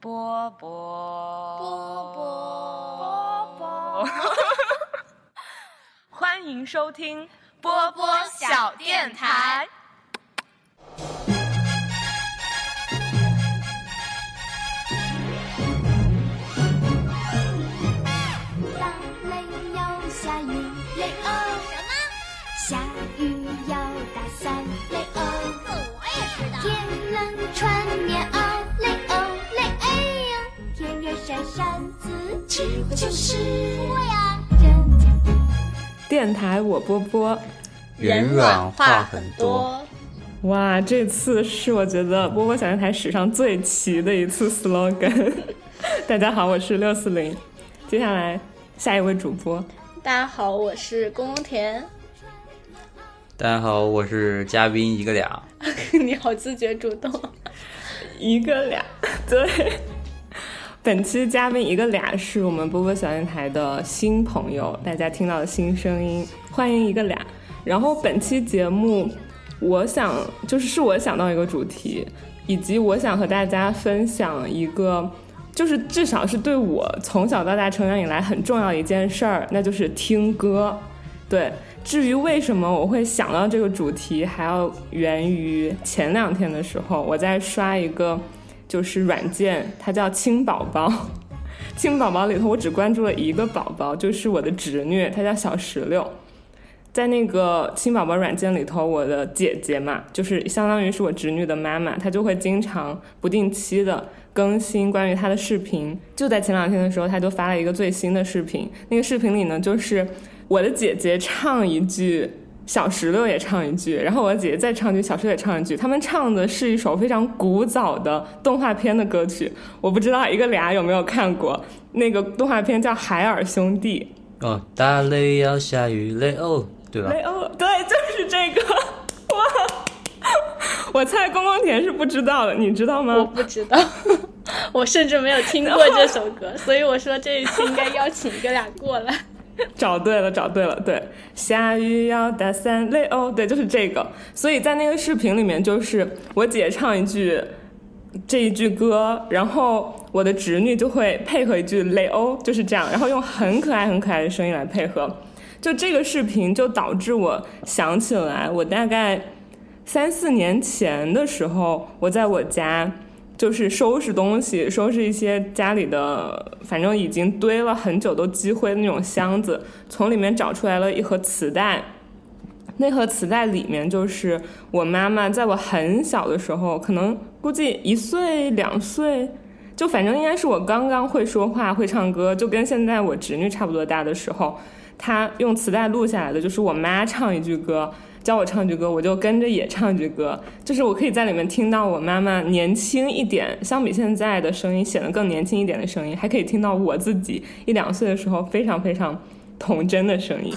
波波波波波波，欢迎收听波波小电台。打雷要下雨，雷哦。什么？下雨要打伞，雷哦。我也知道。天冷穿棉袄，电台我波波，人软话很多。哇，这次是我觉得波波小电台史上最齐的一次 slogan。大家好，我是六四零。接下来下一位主播，大家好，我是宫田。大家好，我是嘉宾一个俩。你好自觉主动。一个俩，对。本期嘉宾一个俩是我们波波小电台的新朋友，大家听到的新声音，欢迎一个俩。然后本期节目，我想就是是我想到一个主题，以及我想和大家分享一个，就是至少是对我从小到大成长以来很重要一件事儿，那就是听歌。对，至于为什么我会想到这个主题，还要源于前两天的时候，我在刷一个就是软件，它叫亲宝宝。亲宝宝里头，我只关注了一个宝宝，就是我的侄女，她叫小石榴。在那个亲宝宝软件里头，我的姐姐嘛，就是相当于是我侄女的妈妈，她就会经常不定期的更新关于她的视频。就在前两天的时候，她就发了一个最新的视频。那个视频里呢，就是我的姐姐唱一句，小石榴也唱一句，然后我姐姐再唱一句，小石榴也唱一句。他们唱的是一首非常古早的动画片的歌曲，我不知道一个俩有没有看过。那个动画片叫《海尔兄弟》。哦，打雷要下雨，雷哦，对吧？雷欧，对，就是这个。哇，我猜公公田是不知道的，你知道吗我？不知道，我甚至没有听过这首歌，所以我说这一期应该邀请一个俩过来。找对了，找对了，对，下雨要打伞，雷欧，对，就是这个。所以在那个视频里面，就是我姐唱一句这一句歌，然后我的侄女就会配合一句雷欧，就是这样，然后用很可爱、很可爱的声音来配合。就这个视频，就导致我想起来，我大概三四年前的时候，我在我家就是收拾东西，收拾一些家里的，反正已经堆了很久都积灰的那种箱子，从里面找出来了一盒磁带。那盒磁带里面就是我妈妈在我很小的时候，可能估计一岁两岁，就反正应该是我刚刚会说话、会唱歌，就跟现在我侄女差不多大的时候，她用磁带录下来的，就是我妈唱一句歌，教我唱句歌，我就跟着也唱句歌，就是我可以在里面听到我妈妈年轻一点，相比现在的声音显得更年轻一点的声音，还可以听到我自己一两岁的时候非常非常童真的声音。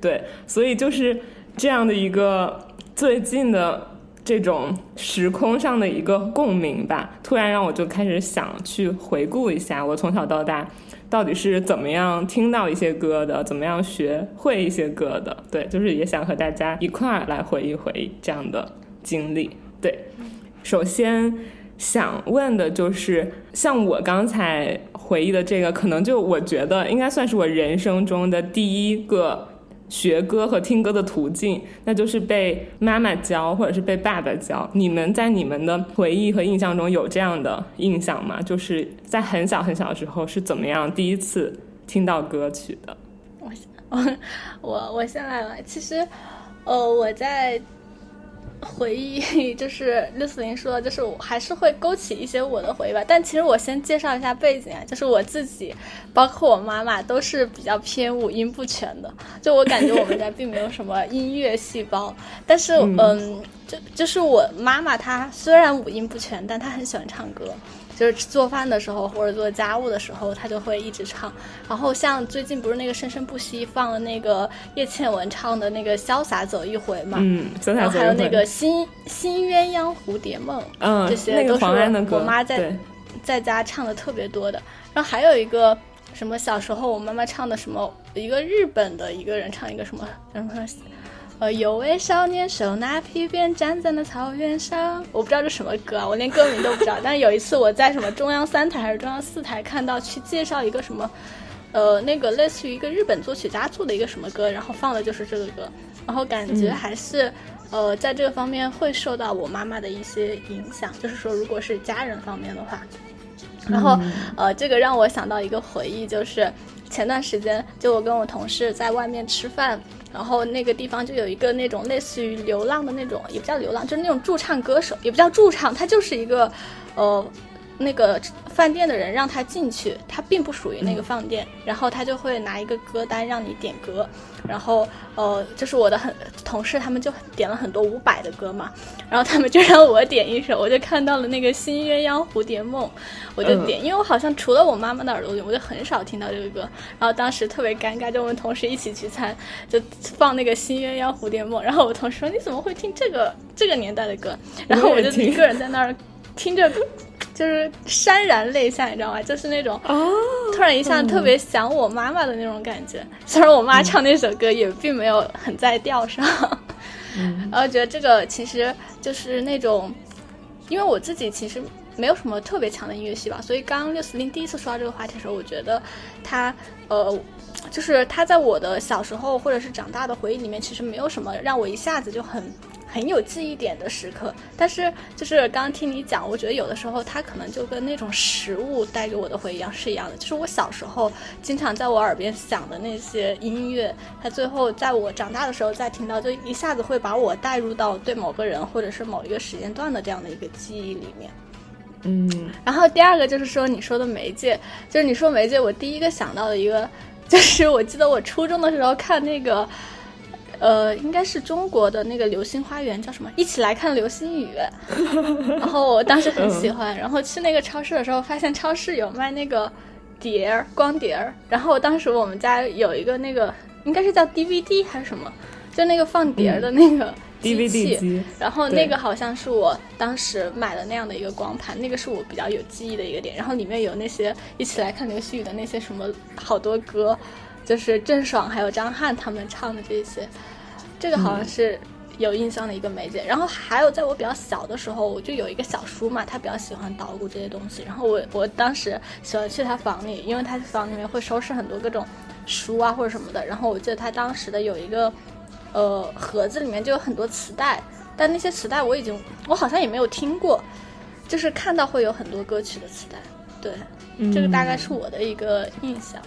对，所以就是这样的一个最近的这种时空上的一个共鸣吧，突然让我就开始想去回顾一下我从小到大到底是怎么样听到一些歌的，怎么样学会一些歌的。对，就是也想和大家一块儿来回忆回忆这样的经历。对，首先想问的就是，像我刚才回忆的这个，可能就我觉得应该算是我人生中的第一个学歌和听歌的途径，那就是被妈妈教或者是被爸爸教。你们在你们的回忆和印象中有这样的印象吗？就是在很小很小的时候是怎么样第一次听到歌曲的？我我我我先来吧。其实，呃，我在回忆，就是六四零说的，就是我还是会勾起一些我的回忆吧。但其实我先介绍一下背景啊，就是我自己，包括我妈妈都是比较偏五音不全的。就我感觉我们家并没有什么音乐细胞，但是嗯嗯，就就是我妈妈她虽然五音不全，但她很喜欢唱歌。就是做饭的时候或者做家务的时候，他就会一直唱。然后像最近不是那个生生不息放了那个叶倩文唱的那个《潇洒走一回》嘛，嗯，潇洒然后还有那个新新鸳鸯蝴蝶梦，嗯，这些都是我妈在对在家唱的特别多的。然后还有一个什么小时候我妈妈唱的什么，一个日本的一个人唱一个什么什么呃，有位少年手拿皮鞭站在那草原上，我不知道这什么歌啊，我连歌名都不知道。但是有一次我在什么中央三台还是中央四台看到去介绍一个什么，呃，那个类似于一个日本作曲家做的一个什么歌，然后放的就是这个歌，然后感觉还是。呃，在这个方面会受到我妈妈的一些影响，就是说，如果是家人方面的话，然后呃，这个让我想到一个回忆，就是前段时间，就我跟我同事在外面吃饭，然后那个地方就有一个那种类似于流浪的那种，也不叫流浪，就是那种驻唱歌手，也不叫驻唱，他就是一个呃。那个饭店的人让他进去，他并不属于那个饭店，然后他就会拿一个歌单让你点歌，然后呃，就是我的很同事他们就点了很多伍佰的歌嘛，然后他们就让我点一首，我就看到了那个《新鸳鸯蝴蝶梦》，我就点，因为我好像除了我妈妈的耳朵里，我就很少听到这个歌，然后当时特别尴尬，就我们同事一起聚餐，就放那个《新鸳鸯蝴蝶梦》，然后我同事说你怎么会听这个这个年代的歌，然后我就一个人在那儿听着。就是潸然泪下，你知道吗？就是那种突然一下特别想我妈妈的那种感觉。虽然我妈唱那首歌也并没有很在调上，然后觉得这个其实就是那种，因为我自己其实没有什么特别强的音乐细胞，所以刚刚六四零第一次说到这个话题的时候，我觉得他呃，就是他在我的小时候或者是长大的回忆里面，其实没有什么让我一下子就很。很有记忆点的时刻，但是就是刚刚听你讲，我觉得有的时候它可能就跟那种食物带给我的回忆一样是一样的。就是我小时候经常在我耳边响的那些音乐，它最后在我长大的时候再听到，就一下子会把我带入到对某个人或者是某一个时间段的这样的一个记忆里面。嗯，然后第二个就是说你说的媒介，就是你说媒介，我第一个想到的一个，就是我记得我初中的时候看那个。呃，应该是中国的那个《流星花园》叫什么？一起来看流星雨。然后我当时很喜欢，然后去那个超市的时候，发现超市有卖那个碟儿、光碟儿。然后当时我们家有一个那个，应该是叫 DVD 还是什么？就那个放碟儿的那个 DVD 机。然后那个好像是我当时买的那样的一个光盘，那个是我比较有记忆的一个点。然后里面有那些一起来看流星雨的那些什么好多歌。就是郑爽还有张翰他们唱的这些，这个好像是有印象的一个媒介。然后还有在我比较小的时候，我就有一个小叔嘛，他比较喜欢捣鼓这些东西。然后我我当时喜欢去他房里，因为他房里面会收拾很多各种书啊或者什么的。然后我记得他当时的有一个呃盒子里面就有很多磁带，但那些磁带我已经我好像也没有听过，就是看到会有很多歌曲的磁带。对，这个大概是我的一个印象。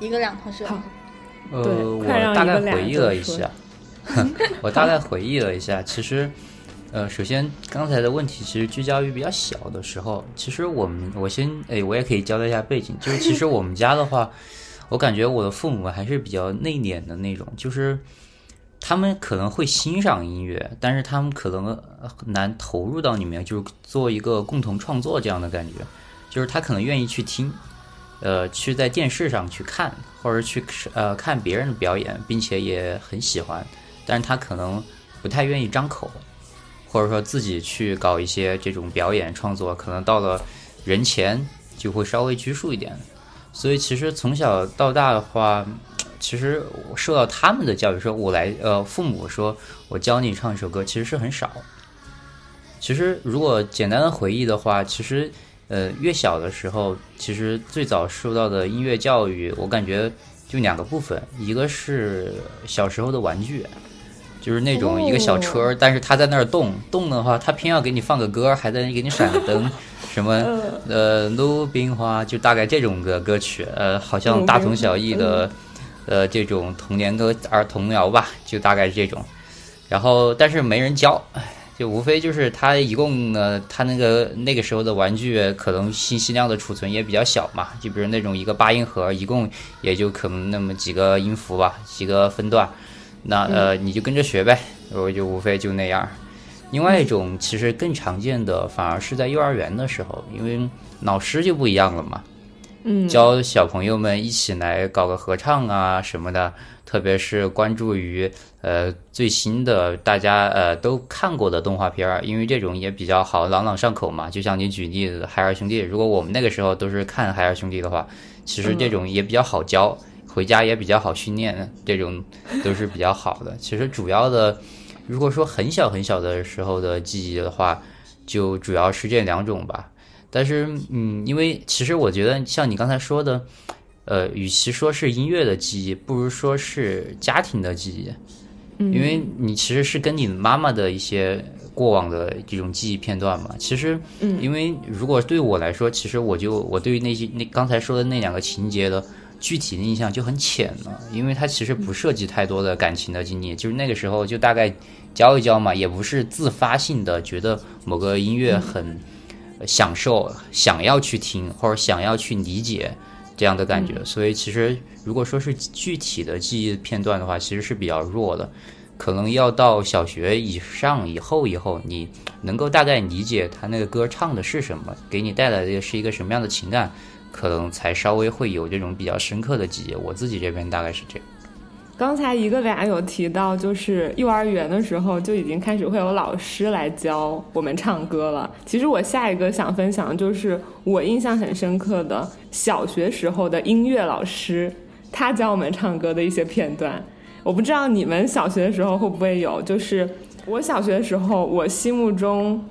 一个两同学，呃，我大概回忆了一下，我大概回忆了一下，其实，呃，首先刚才的问题其实聚焦于比较小的时候，其实我们我先哎，我也可以交代一下背景，就是其实我们家的话，我感觉我的父母还是比较内敛的那种，就是他们可能会欣赏音乐，但是他们可能很难投入到里面，就是做一个共同创作这样的感觉，就是他可能愿意去听。呃，去在电视上去看，或者去呃看别人的表演，并且也很喜欢，但是他可能不太愿意张口，或者说自己去搞一些这种表演创作，可能到了人前就会稍微拘束一点。所以其实从小到大的话，其实我受到他们的教育，说我来呃父母说我教你唱一首歌，其实是很少。其实如果简单的回忆的话，其实。呃，越小的时候，其实最早受到的音乐教育，我感觉就两个部分，一个是小时候的玩具，就是那种一个小车，但是它在那儿动，动的话，它偏要给你放个歌，还在给你闪个灯，什么呃，鲁冰花，就大概这种的歌曲，呃，好像大同小异的，呃，这种童年歌儿童谣吧，就大概是这种，然后但是没人教，唉。就无非就是它一共呢，它那个那个时候的玩具可能信息量的储存也比较小嘛，就比如那种一个八音盒，一共也就可能那么几个音符吧，几个分段，那呃你就跟着学呗，我就无非就那样。另外一种其实更常见的，反而是在幼儿园的时候，因为老师就不一样了嘛，嗯，教小朋友们一起来搞个合唱啊什么的。特别是关注于呃最新的大家呃都看过的动画片儿，因为这种也比较好朗朗上口嘛。就像你举例子《海尔兄弟》，如果我们那个时候都是看《海尔兄弟》的话，其实这种也比较好教，回家也比较好训练，这种都是比较好的。其实主要的，如果说很小很小的时候的记忆的话，就主要是这两种吧。但是，嗯，因为其实我觉得像你刚才说的，呃，与其说是音乐的记忆，不如说是家庭的记忆，因为你其实是跟你妈妈的一些。过往的这种记忆片段嘛，其实，嗯，因为如果对我来说，其实我就我对于那些那刚才说的那两个情节的具体的印象就很浅了，因为它其实不涉及太多的感情的经历，就是那个时候就大概教一教嘛，也不是自发性的觉得某个音乐很享受，想要去听或者想要去理解这样的感觉，所以其实如果说是具体的记忆片段的话，其实是比较弱的。可能要到小学以上以后，以后你能够大概理解他那个歌唱的是什么，给你带来的是一个什么样的情感，可能才稍微会有这种比较深刻的记忆。我自己这边大概是这样。刚才一个俩有提到，就是幼儿园的时候就已经开始会有老师来教我们唱歌了。其实我下一个想分享的就是我印象很深刻的小学时候的音乐老师，他教我们唱歌的一些片段。我不知道你们小学的时候会不会有，就是我小学的时候，我心目中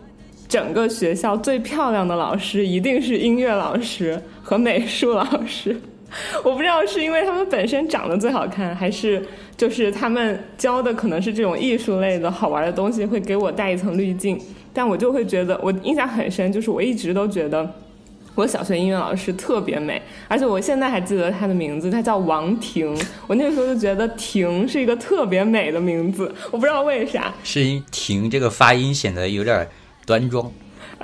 整个学校最漂亮的老师一定是音乐老师和美术老师。我不知道是因为他们本身长得最好看，还是就是他们教的可能是这种艺术类的好玩的东西，会给我带一层滤镜。但我就会觉得，我印象很深，就是我一直都觉得。我小学音乐老师特别美，而且我现在还记得她的名字，她叫王婷。我那个时候就觉得婷是一个特别美的名字，我不知道为啥。是因婷这个发音显得有点端庄，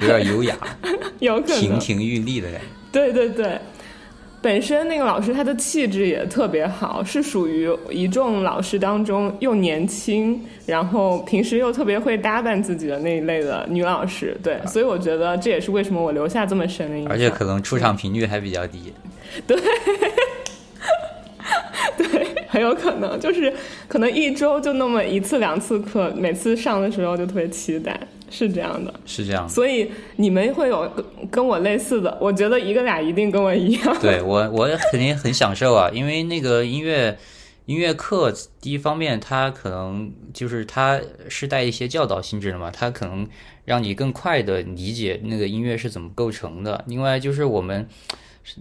有点优雅，有可能亭亭玉立的感觉。对对对。本身那个老师她的气质也特别好，是属于一众老师当中又年轻，然后平时又特别会打扮自己的那一类的女老师。对，所以我觉得这也是为什么我留下这么深的印象。而且可能出场频率还比较低。对，对，很有可能就是可能一周就那么一次两次课，每次上的时候就特别期待。是这样的，是这样，所以你们会有跟我类似的，我觉得一个俩一定跟我一样。对我，我肯定很享受啊，因为那个音乐音乐课，第一方面它可能就是它是带一些教导性质的嘛，它可能让你更快的理解那个音乐是怎么构成的。另外就是我们。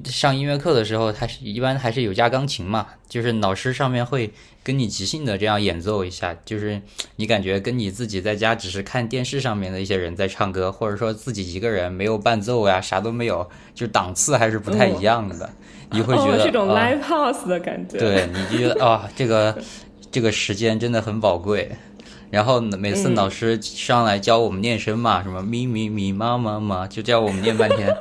上音乐课的时候，他是一般还是有加钢琴嘛，就是老师上面会跟你即兴的这样演奏一下，就是你感觉跟你自己在家只是看电视上面的一些人在唱歌，或者说自己一个人没有伴奏呀，啥都没有，就档次还是不太一样的。你会觉得这种 live house 的感觉，对，你就觉得啊，这个这个时间真的很宝贵。然后每次老师上来教我们念声嘛，什么咪咪咪妈妈妈，就教我们念半天。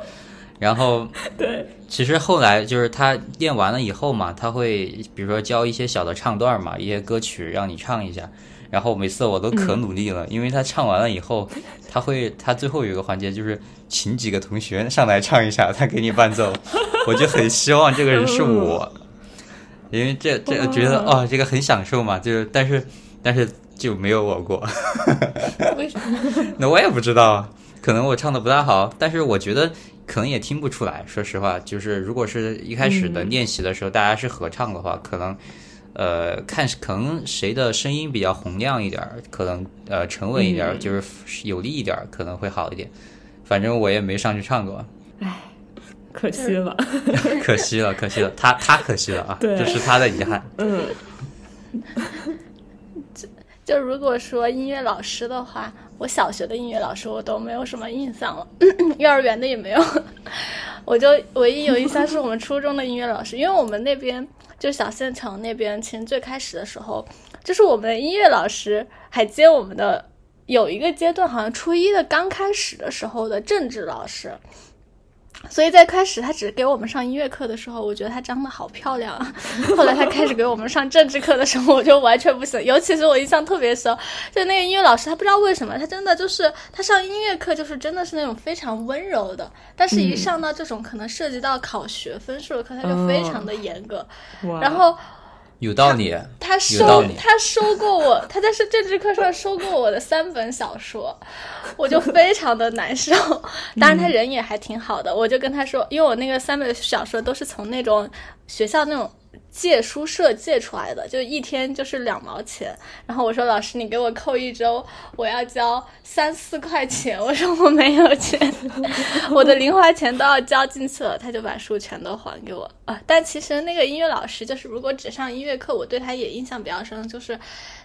然后，对，其实后来就是他练完了以后嘛，他会比如说教一些小的唱段嘛，一些歌曲让你唱一下。然后每次我都可努力了，因为他唱完了以后，他会他最后有一个环节就是请几个同学上来唱一下，他给你伴奏。我就很希望这个人是我，因为这这觉得哦，这个很享受嘛，就是但是但是就没有我过。为什么？那我也不知道，可能我唱的不大好，但是我觉得。可能也听不出来，说实话，就是如果是一开始的练习的时候，大家是合唱的话，可能，呃，看可能谁的声音比较洪亮一点，可能呃沉稳一点，就是有力一点，可能会好一点。反正我也没上去唱过，唉，可惜了，可惜了，可惜了，他他可惜了啊，这是他的遗憾。嗯，就如果说音乐老师的话。我小学的音乐老师我都没有什么印象了，幼儿园的也没有，我就唯一有印象是我们初中的音乐老师，因为我们那边就小县城那边，其实最开始的时候，就是我们音乐老师还接我们的有一个阶段，好像初一的刚开始的时候的政治老师。所以在开始他只给我们上音乐课的时候，我觉得他长得好漂亮啊。后来他开始给我们上政治课的时候，我就完全不行。尤其是我印象特别深，就那个音乐老师，他不知道为什么，他真的就是他上音乐课就是真的是那种非常温柔的，但是一上到这种可能涉及到考学分数的课，他就非常的严格。然后。有道理，他收他收过我，他在是政治课上收过我的三本小说，我就非常的难受。当然他人也还挺好的，我就跟他说，因为我那个三本小说都是从那种学校那种借书社借出来的，就一天就是两毛钱。然后我说老师，你给我扣一周，我要交三四块钱。我说我没有钱，我的零花钱都要交进去了。他就把书全都还给我啊。但其实那个音乐老师，就是如果只上音乐课，我对他也印象比较深，就是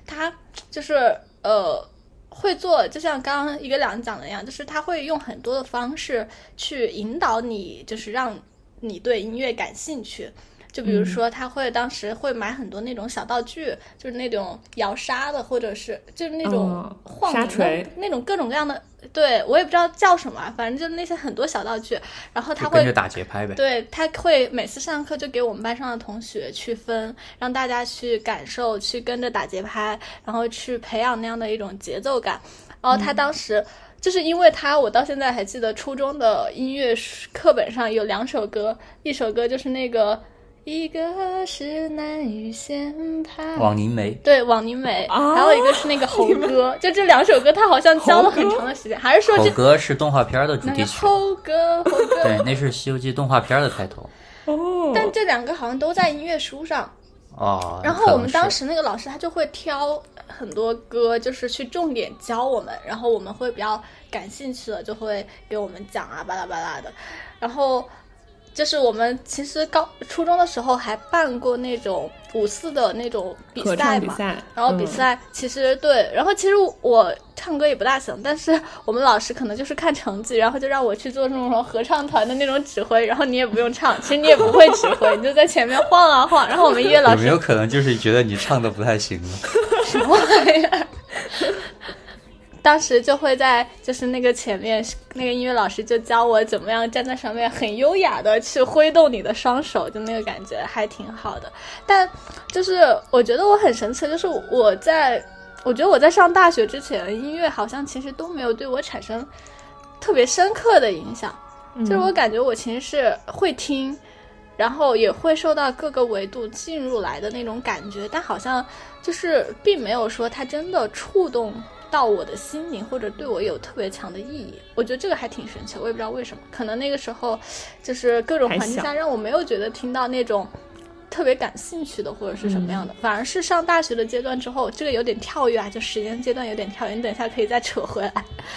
他就是呃会做，就像刚刚一个两讲的一样，就是他会用很多的方式去引导你，就是让你对音乐感兴趣。就比如说，他会当时会买很多那种小道具，就是那种摇沙的，或者是就是那种晃沙锤那种各种各样的，对我也不知道叫什么，反正就那些很多小道具。然后他会跟着打节拍呗。对他会每次上课就给我们班上的同学去分，让大家去感受，去跟着打节拍，然后去培养那样的一种节奏感。然后他当时就是因为他，我到现在还记得初中的音乐课本上有两首歌，一首歌就是那个。一个是南雨仙葩，枉凝眉，对，枉凝眉，还有一个是那个猴哥，就这两首歌，他好像教了很长的时间，还是说猴哥是动画片的主题曲？猴哥，猴哥，对，那是《西游记》动画片的开头。哦，但这两个好像都在音乐书上。哦，然后我们当时那个老师他就会挑很多歌，就是去重点教我们，然后我们会比较感兴趣的就会给我们讲啊，巴拉巴拉的，然后。就是我们其实高初中的时候还办过那种五四的那种比赛嘛，然后比赛其实对，然后其实我唱歌也不大行，但是我们老师可能就是看成绩，然后就让我去做那种合唱团的那种指挥，然后你也不用唱，其实你也不会指挥，你就在前面晃啊晃，然后我们音乐老师有没有可能就是觉得你唱的不太行了？什么玩意儿？当时就会在就是那个前面，那个音乐老师就教我怎么样站在上面很优雅的去挥动你的双手，就那个感觉还挺好的。但就是我觉得我很神奇，就是我在我觉得我在上大学之前，音乐好像其实都没有对我产生特别深刻的影响。就是我感觉我其实是会听，然后也会受到各个维度进入来的那种感觉，但好像就是并没有说它真的触动。到我的心灵，或者对我有特别强的意义，我觉得这个还挺神奇。我也不知道为什么，可能那个时候就是各种环境下，让我没有觉得听到那种特别感兴趣的或者是什么样的，反而是上大学的阶段之后，这个有点跳跃啊，就时间阶段有点跳跃。你等一下可以再扯回来。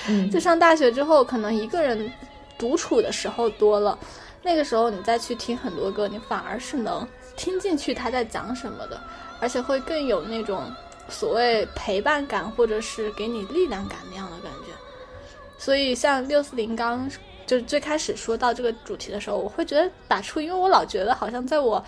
嗯就上大学之后，可能一个人独处的时候多了，那个时候你再去听很多歌，你反而是能听进去他在讲什么的，而且会更有那种。所谓陪伴感，或者是给你力量感那样的感觉，所以像六四零刚就是最开始说到这个主题的时候，我会觉得打出，因为我老觉得好像在我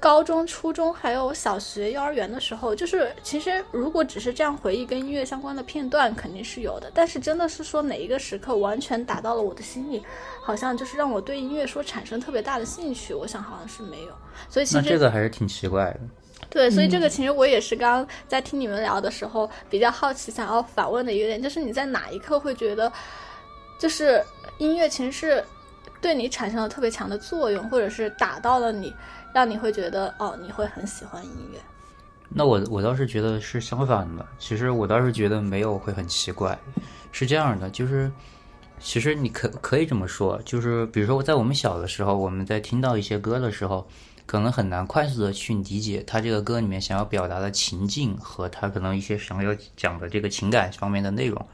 高中、初中还有小学、幼儿园的时候，就是其实如果只是这样回忆跟音乐相关的片段，肯定是有的，但是真的是说哪一个时刻完全打到了我的心里，好像就是让我对音乐说产生特别大的兴趣，我想好像是没有。所以其实这个还是挺奇怪的。对，所以这个其实我也是刚刚在听你们聊的时候比较好奇，想要反问的一个点，就是你在哪一刻会觉得，就是音乐其实是对你产生了特别强的作用，或者是打到了你，让你会觉得哦，你会很喜欢音乐。那我我倒是觉得是相反的，其实我倒是觉得没有会很奇怪，是这样的，就是其实你可可以这么说，就是比如说在我们小的时候，我们在听到一些歌的时候。可能很难快速的去理解他这个歌里面想要表达的情境和他可能一些想要讲的这个情感方面的内容，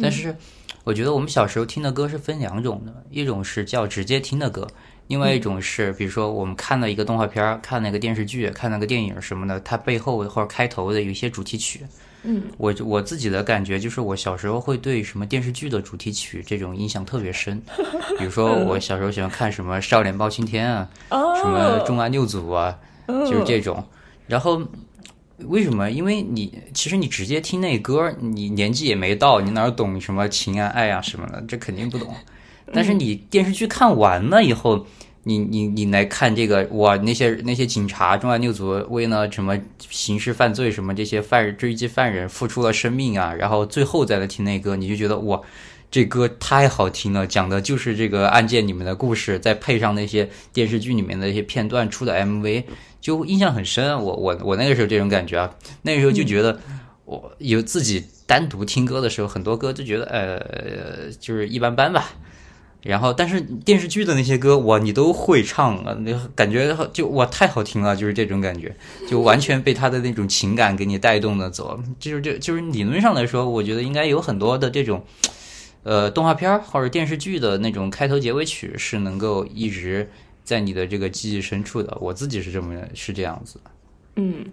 但是我觉得我们小时候听的歌是分两种的，一种是叫直接听的歌，另外一种是比如说我们看了一个动画片、看那个电视剧、看那个电影什么的，它背后或者开头的有一些主题曲。嗯，我我自己的感觉就是，我小时候会对什么电视剧的主题曲这种印象特别深。比如说，我小时候喜欢看什么《少年包青天》啊，什么《重案六组》啊，就是这种。然后为什么？因为你其实你直接听那歌，你年纪也没到，你哪懂什么情啊、爱啊什么的，这肯定不懂。但是你电视剧看完了以后。你你你来看这个哇，那些那些警察重案六组为了什么刑事犯罪什么这些犯人追击犯人付出了生命啊，然后最后再来听那歌，你就觉得哇，这歌太好听了，讲的就是这个案件里面的故事，再配上那些电视剧里面的一些片段出的 MV，就印象很深。我我我那个时候这种感觉啊，那个时候就觉得我有自己单独听歌的时候，很多歌就觉得呃就是一般般吧。然后，但是电视剧的那些歌，哇，你都会唱啊，那感觉就哇太好听了，就是这种感觉，就完全被他的那种情感给你带动的走。就是这就是理论上来说，我觉得应该有很多的这种，呃，动画片或者电视剧的那种开头结尾曲是能够一直在你的这个记忆深处的。我自己是这么是这样子。嗯。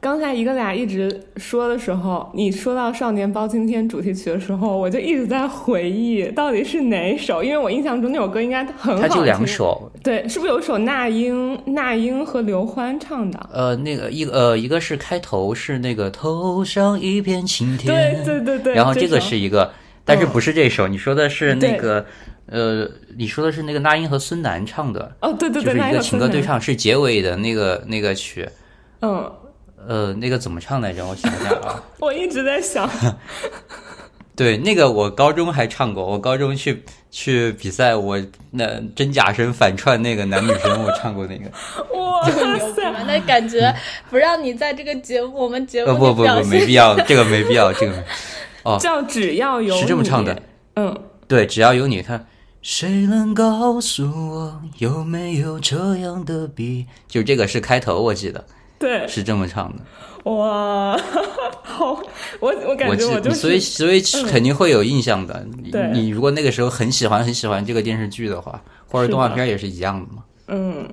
刚才一个俩一直说的时候，你说到《少年包青天》主题曲的时候，我就一直在回忆到底是哪首，因为我印象中那首歌应该很好听。它就两首，对，是不是有一首那英、那英和刘欢唱的？呃，那个一呃，一个是开头是那个头上一片晴天，对对对对，然后这个是一个，但是不是这首，你说的是那个，呃，你说的是那个那英和孙楠唱的，哦，对对对，就是一个情歌对唱，是结尾的那个那个曲，嗯。呃，那个怎么唱来着？我想想啊，我一直在想。对，那个我高中还唱过，我高中去去比赛，我那真假声反串那个男女生，我唱过那个。哇塞！那感觉不让你在这个节目，我们节目不不不，没必要，这个没必要，这个哦，叫只要有是这么唱的，嗯，对，只要有你，他谁能告诉我有没有这样的笔？就这个是开头，我记得。对，是这么唱的。哇，好，我我感觉我就所以所以肯定会有印象的。你如果那个时候很喜欢很喜欢这个电视剧的话，或者动画片也是一样的嘛。嗯，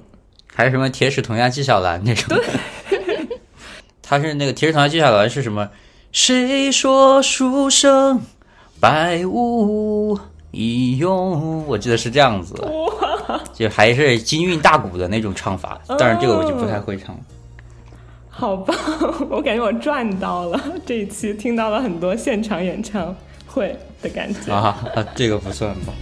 还有什么铁齿铜牙纪晓岚那种？他是那个铁齿铜牙纪晓岚是什么？谁说书生百无一用？我记得是这样子。就还是金韵大鼓的那种唱法，但是这个我就不太会唱了。好棒！我感觉我赚到了，这一期听到了很多现场演唱会的感觉啊，这个不算吧。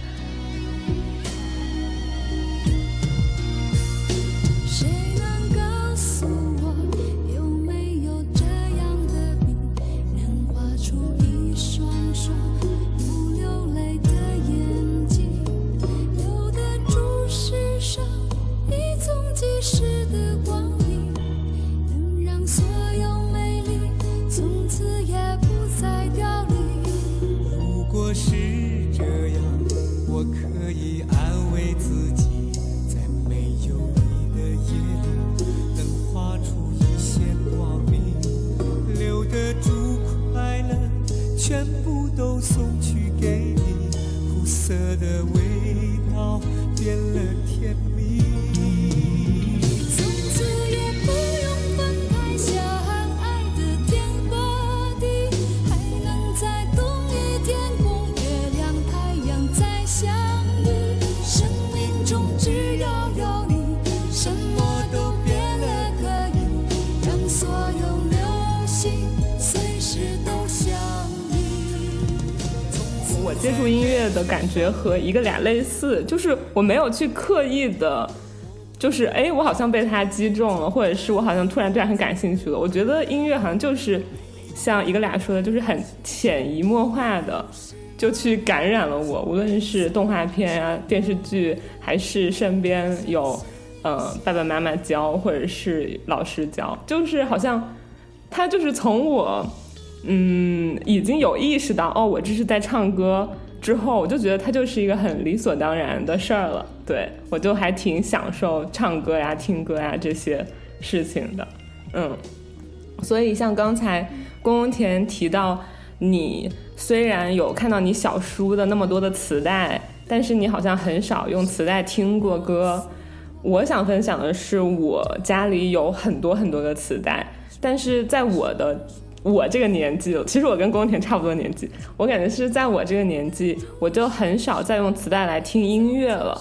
送去给你苦涩的味道。接触音乐的感觉和一个俩类似，就是我没有去刻意的，就是哎，我好像被他击中了，或者是我好像突然对他很感兴趣了。我觉得音乐好像就是像一个俩说的，就是很潜移默化的就去感染了我。无论是动画片啊、电视剧，还是身边有嗯爸爸妈妈教，或者是老师教，就是好像他就是从我嗯已经有意识到哦，我这是在唱歌。之后我就觉得它就是一个很理所当然的事儿了，对我就还挺享受唱歌呀、听歌呀这些事情的，嗯，所以像刚才宫田提到，你虽然有看到你小叔的那么多的磁带，但是你好像很少用磁带听过歌。我想分享的是，我家里有很多很多的磁带，但是在我的。我这个年纪，其实我跟宫田差不多年纪，我感觉是在我这个年纪，我就很少再用磁带来听音乐了。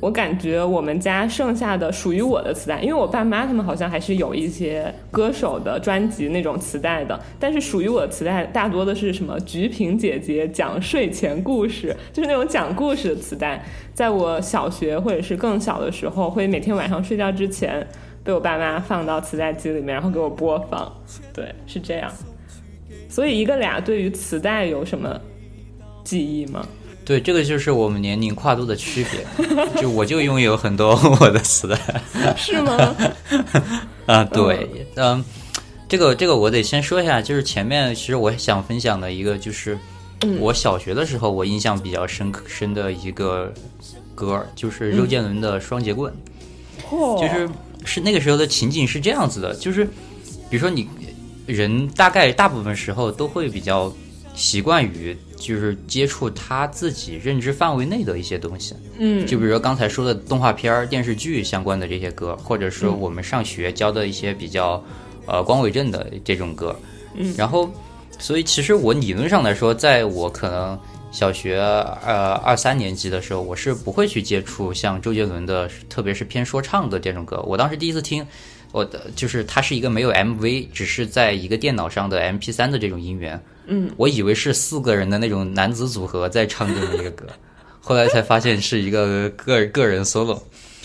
我感觉我们家剩下的属于我的磁带，因为我爸妈他们好像还是有一些歌手的专辑那种磁带的，但是属于我的磁带大多的是什么菊萍姐姐讲睡前故事，就是那种讲故事的磁带。在我小学或者是更小的时候，会每天晚上睡觉之前。被我爸妈放到磁带机里面，然后给我播放，对，是这样。所以一个俩对于磁带有什么记忆吗？对，这个就是我们年龄跨度的区别。就我就拥有很多我的磁带，是吗？啊，对，嗯，这个这个我得先说一下，就是前面其实我想分享的一个就是，我小学的时候，我印象比较深刻深的一个歌，就是周杰伦的《双截棍》。哦，就是是那个时候的情景是这样子的，就是比如说你人大概大部分时候都会比较习惯于就是接触他自己认知范围内的一些东西，嗯，就比如说刚才说的动画片儿、电视剧相关的这些歌，或者说我们上学教的一些比较呃光伟正的这种歌，嗯，然后所以其实我理论上来说，在我可能小学呃二三年级的时候，我是不会去接触像周杰伦的，特别是偏说唱的这种歌。我当时第一次听，我的就是它是一个没有 MV，只是在一个电脑上的 MP 三的这种音源。嗯，我以为是四个人的那种男子组合在唱这么一个歌，后来才发现是一个个个人 solo。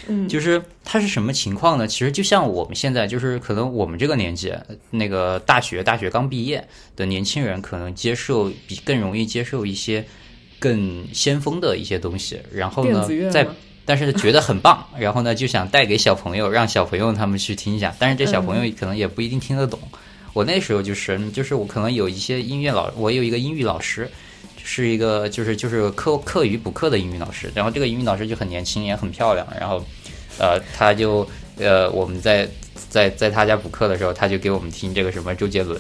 嗯，就是它是什么情况呢？其实就像我们现在，就是可能我们这个年纪，那个大学大学刚毕业的年轻人，可能接受比更容易接受一些更先锋的一些东西，然后呢，在但是觉得很棒，然后呢就想带给小朋友，让小朋友他们去听一下，但是这小朋友可能也不一定听得懂。我那时候就是，就是我可能有一些音乐老，我有一个英语老师，是一个就是就是课课余补课的英语老师，然后这个英语老师就很年轻，也很漂亮，然后，呃，他就呃我们在在在他家补课的时候，他就给我们听这个什么周杰伦，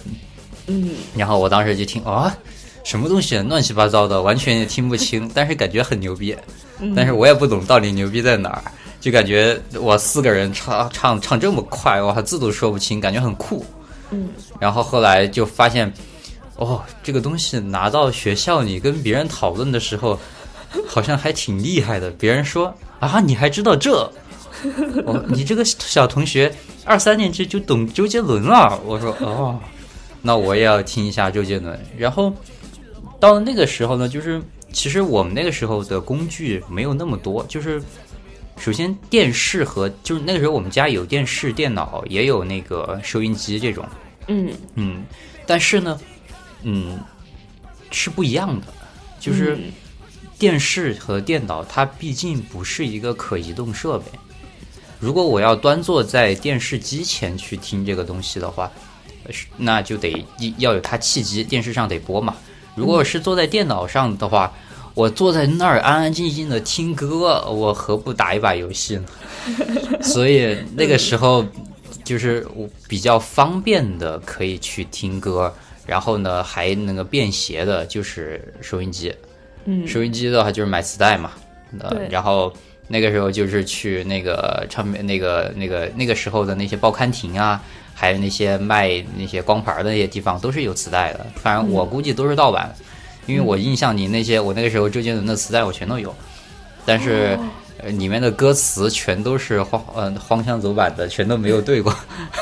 嗯，然后我当时就听啊，什么东西乱七八糟的，完全也听不清，但是感觉很牛逼，但是我也不懂到底牛逼在哪儿，就感觉我四个人唱唱唱这么快，哇，字都说不清，感觉很酷。嗯，然后后来就发现，哦，这个东西拿到学校里跟别人讨论的时候，好像还挺厉害的。别人说啊，你还知道这？哦，你这个小同学二三年级就懂周杰伦了。我说哦，那我也要听一下周杰伦。然后到了那个时候呢，就是其实我们那个时候的工具没有那么多，就是首先电视和就是那个时候我们家有电视、电脑，也有那个收音机这种。嗯嗯，但是呢，嗯，是不一样的，就是电视和电脑，它毕竟不是一个可移动设备。如果我要端坐在电视机前去听这个东西的话，那就得要有它契机，电视上得播嘛。如果是坐在电脑上的话，我坐在那儿安安静静的听歌，我何不打一把游戏呢？所以那个时候。就是我比较方便的可以去听歌，然后呢还那个便携的，就是收音机。嗯，收音机的话就是买磁带嘛。呃，然后那个时候就是去那个唱片那个那个那个时候的那些报刊亭啊，还有那些卖那些光盘的那些地方都是有磁带的。反正我估计都是盗版，因为我印象里那些我那个时候周杰伦的磁带我全都有，但是。呃，里面的歌词全都是荒嗯荒腔走板的，全都没有对过，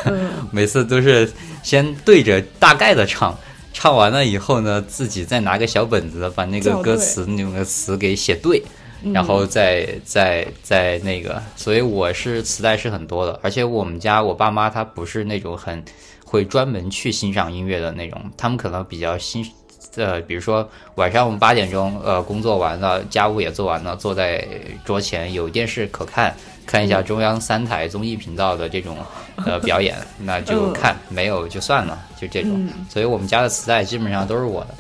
每次都是先对着大概的唱，唱完了以后呢，自己再拿个小本子把那个歌词那个词给写对，然后再再再那个，所以我是磁带是很多的，而且我们家我爸妈他不是那种很会专门去欣赏音乐的那种，他们可能比较欣。呃，比如说晚上我们八点钟，呃，工作完了，家务也做完了，坐在桌前有电视可看，看一下中央三台综艺频道的这种呃表演，那就看，没有就算了，就这种。所以我们家的磁带基本上都是我的，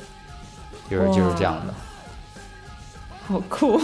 就是就是这样的。好酷，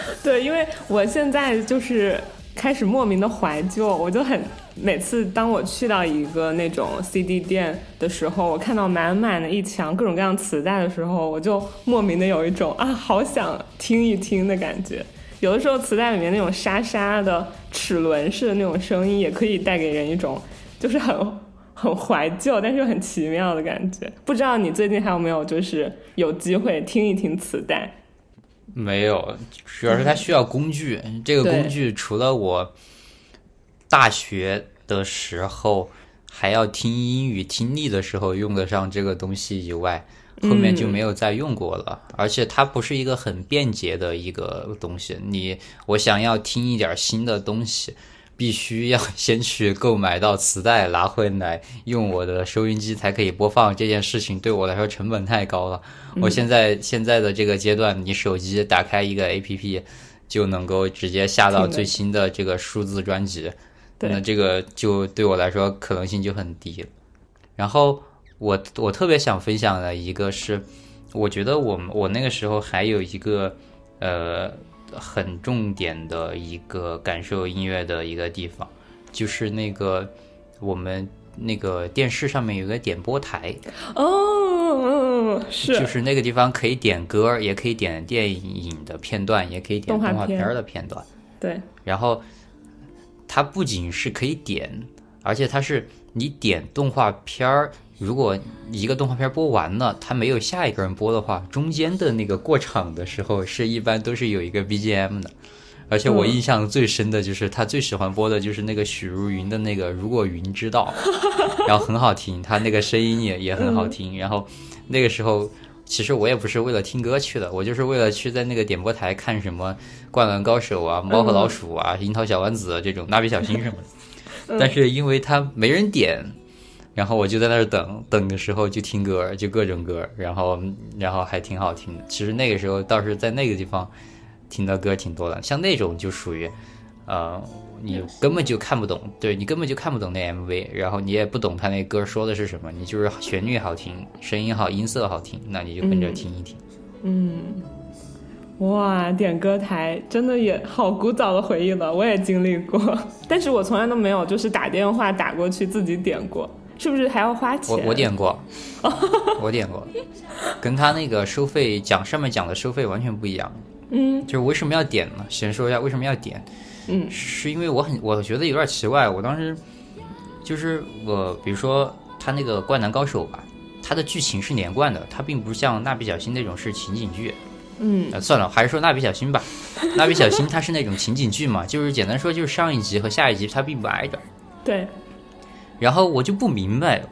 对，因为我现在就是开始莫名的怀旧，我就很。每次当我去到一个那种 CD 店的时候，我看到满满的一墙各种各样磁带的时候，我就莫名的有一种啊，好想听一听的感觉。有的时候磁带里面那种沙沙的齿轮式的那种声音，也可以带给人一种就是很很怀旧，但是又很奇妙的感觉。不知道你最近还有没有就是有机会听一听磁带？没有，主要是它需要工具。这个工具除了我。大学的时候还要听英语听力的时候用得上这个东西以外，后面就没有再用过了。而且它不是一个很便捷的一个东西。你我想要听一点新的东西，必须要先去购买到磁带，拿回来用我的收音机才可以播放。这件事情对我来说成本太高了。我现在现在的这个阶段，你手机打开一个 A P P 就能够直接下到最新的这个数字专辑。那这个就对我来说可能性就很低。然后我我特别想分享的一个是，我觉得我我那个时候还有一个呃很重点的一个感受音乐的一个地方，就是那个我们那个电视上面有个点播台哦，是，就是那个地方可以点歌，也可以点电影的片段，也可以点动画片的片段。对，然后它不仅是可以点，而且它是你点动画片儿。如果一个动画片播完了，它没有下一个人播的话，中间的那个过场的时候是一般都是有一个 BGM 的。而且我印象最深的就是他最喜欢播的就是那个许茹芸的那个《如果云知道》，然后很好听，他那个声音也也很好听。然后那个时候其实我也不是为了听歌去的，我就是为了去在那个点播台看什么《灌篮高手》啊、《猫和老鼠》啊、《樱桃小丸子》这种《蜡笔小新》什么的。但是因为他没人点。然后我就在那儿等，等的时候就听歌，就各种歌，然后然后还挺好听的。其实那个时候倒是在那个地方听的歌挺多的，像那种就属于，呃，你根本就看不懂，对你根本就看不懂那 MV，然后你也不懂他那歌说的是什么，你就是旋律好听，声音好，音色好听，那你就跟着听一听。嗯，哇，点歌台真的也好古早的回忆了，我也经历过，但是我从来都没有就是打电话打过去自己点过。是不是还要花钱？我我点过，我点过，跟他那个收费讲上面讲的收费完全不一样。嗯，就是为什么要点呢？先说一下为什么要点。嗯，是因为我很我觉得有点奇怪。我当时就是我，比如说他那个《灌篮高手》吧，它的剧情是连贯的，它并不像《蜡笔小新》那种是情景剧。嗯，算了，还是说《蜡笔小新》吧。《蜡笔小新》它是那种情景剧嘛，就是简单说就是上一集和下一集它并不挨着。对。然后我就不明白，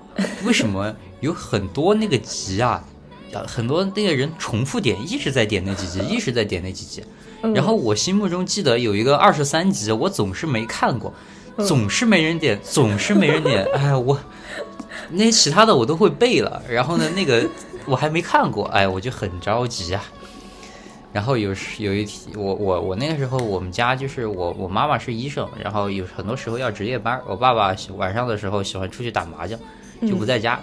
为什么有很多那个集啊，很多那个人重复点，一直在点那几集，一直在点那几集。然后我心目中记得有一个二十三集，我总是没看过，总是没人点，总是没人点。哎，我那其他的我都会背了，然后呢，那个我还没看过，哎，我就很着急啊。然后有时有一天，我我我那个时候，我们家就是我我妈妈是医生，然后有很多时候要值夜班。我爸爸晚上的时候喜欢出去打麻将，就不在家，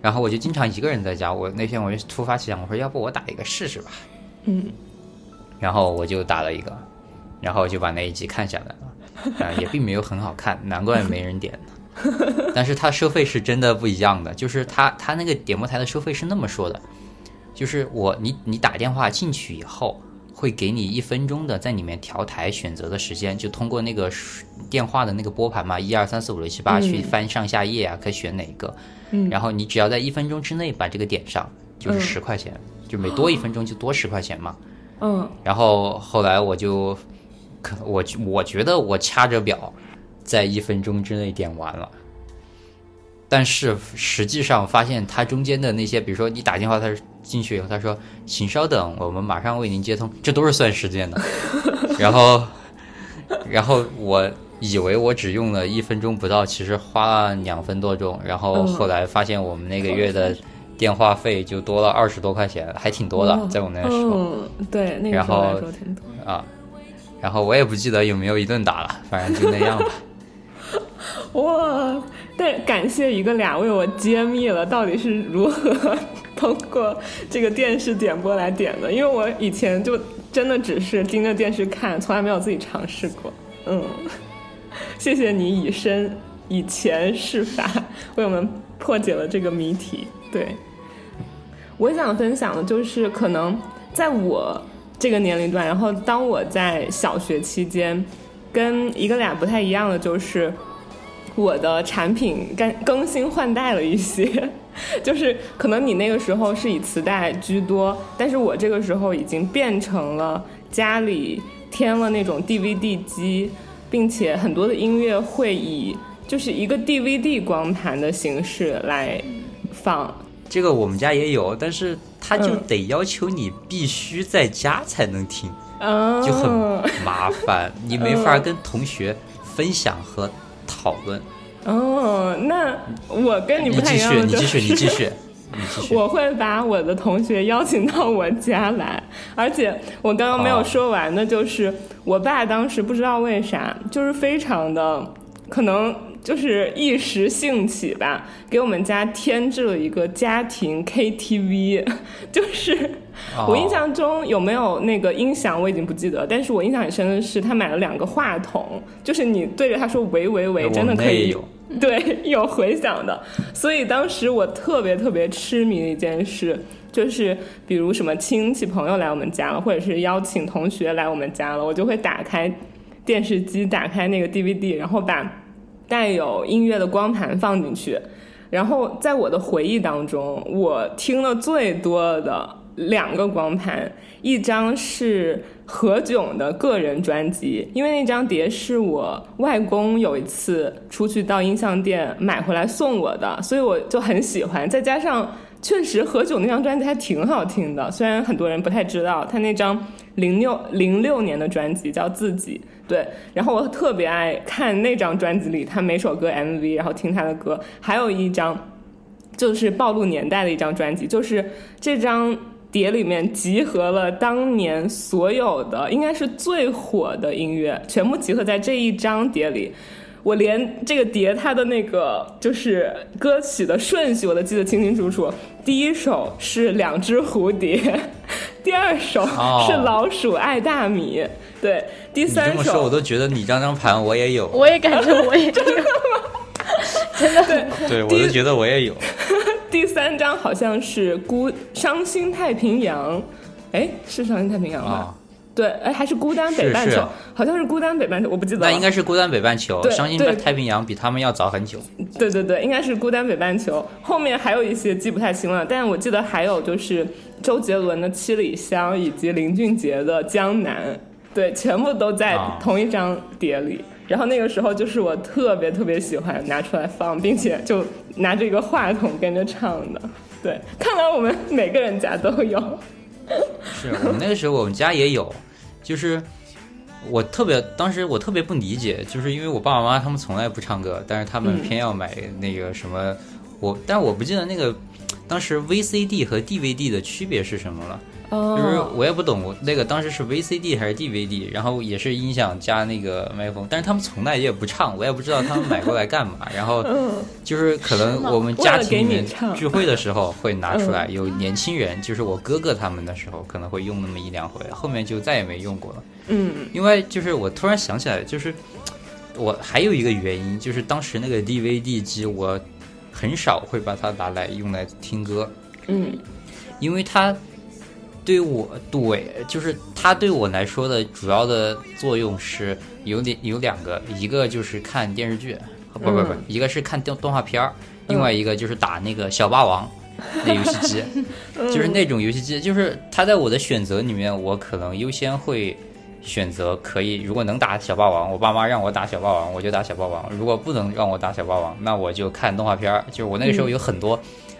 然后我就经常一个人在家。我那天我就突发奇想，我说要不我打一个试试吧。嗯，然后我就打了一个，然后就把那一集看下来了，啊，也并没有很好看，难怪没人点呢。但是他收费是真的不一样的，就是他他那个点播台的收费是那么说的。就是我，你你打电话进去以后，会给你一分钟的在里面调台选择的时间，就通过那个电话的那个拨盘嘛，一二三四五六七八去翻上下页啊，可以选哪一个。嗯。然后你只要在一分钟之内把这个点上，就是十块钱，就每多一分钟就多十块钱嘛。嗯。然后后来我就，可我我觉得我掐着表，在一分钟之内点完了。但是实际上发现它中间的那些，比如说你打电话，他进去以后，他说请稍等，我们马上为您接通，这都是算时间的。然后，然后我以为我只用了一分钟不到，其实花了两分多钟。然后后来发现我们那个月的电话费就多了二十多块钱，还挺多的，在我那时候。嗯，对，那个时候来说挺多啊。然后我也不记得有没有一顿打了，反正就那样吧。哇！但感谢一个俩为我揭秘了到底是如何通过这个电视点播来点的，因为我以前就真的只是盯着电视看，从来没有自己尝试过。嗯，谢谢你以身以前试法为我们破解了这个谜题。对，我想分享的就是，可能在我这个年龄段，然后当我在小学期间，跟一个俩不太一样的就是。我的产品更更新换代了一些，就是可能你那个时候是以磁带居多，但是我这个时候已经变成了家里添了那种 DVD 机，并且很多的音乐会以就是一个 DVD 光盘的形式来放。这个我们家也有，但是他就得要求你必须在家才能听，就很麻烦，你没法跟同学分享和。讨论哦，那我跟你不太一样，你继续，你继续，你继续。我会把我的同学邀请到我家来，而且我刚刚没有说完的，就是我爸当时不知道为啥，就是非常的可能就是一时兴起吧，给我们家添置了一个家庭 KTV，就是我印象中有没有那个音响我已经不记得，但是我印象很深的是他买了两个话筒，就是你对着他说喂喂喂，真的可以有 对有回响的，所以当时我特别特别痴迷的一件事。就是比如什么亲戚朋友来我们家了，或者是邀请同学来我们家了，我就会打开电视机，打开那个 DVD，然后把带有音乐的光盘放进去。然后在我的回忆当中，我听了最多的两个光盘，一张是何炅的个人专辑，因为那张碟是我外公有一次出去到音像店买回来送我的，所以我就很喜欢，再加上。确实，何炅那张专辑还挺好听的，虽然很多人不太知道他那张零六零六年的专辑叫《自己》，对。然后我特别爱看那张专辑里他每首歌 MV，然后听他的歌。还有一张就是暴露年代的一张专辑，就是这张碟里面集合了当年所有的应该是最火的音乐，全部集合在这一张碟里。我连这个碟它的那个就是歌曲的顺序我都记得清清楚楚。第一首是两只蝴蝶，第二首是老鼠爱大米，对，第三首。这么说，我都觉得你这张盘我也有。我也感觉我也 真的，真的对，对我都觉得我也有。第三张好像是孤伤心太平洋，哎，是伤心太平洋吗？对，哎，还是孤单北半球，好像是孤单北半球，我不记得了。那应该是孤单北半球，伤心太平洋比他们要早很久。对对对，应该是孤单北半球。后面还有一些记不太清了，但是我记得还有就是周杰伦的《七里香》以及林俊杰的《江南》，对，全部都在同一张碟里。然后那个时候就是我特别特别喜欢拿出来放，并且就拿着一个话筒跟着唱的。对，看来我们每个人家都有。是我们那个时候，我们家也有，就是我特别当时我特别不理解，就是因为我爸爸妈妈他们从来不唱歌，但是他们偏要买那个什么，我但我不记得那个当时 VCD 和 DVD 的区别是什么了。就是我也不懂那个当时是 VCD 还是 DVD，然后也是音响加那个麦克风，但是他们从来也不唱，我也不知道他们买过来干嘛。然后就是可能我们家庭里面聚会的时候会拿出来，有年轻人，就是我哥哥他们的时候可能会用那么一两回，后面就再也没用过了。嗯，因为就是我突然想起来，就是我还有一个原因，就是当时那个 DVD 机我很少会把它拿来用来听歌。嗯，因为它。对我对，就是它对我来说的主要的作用是有点有两个，一个就是看电视剧，不不不，一个是看动动画片儿，另外一个就是打那个小霸王那游戏机，就是那种游戏机，就是它在我的选择里面，我可能优先会选择可以，如果能打小霸王，我爸妈让我打小霸王，我就打小霸王；如果不能让我打小霸王，那我就看动画片儿。就是我那个时候有很多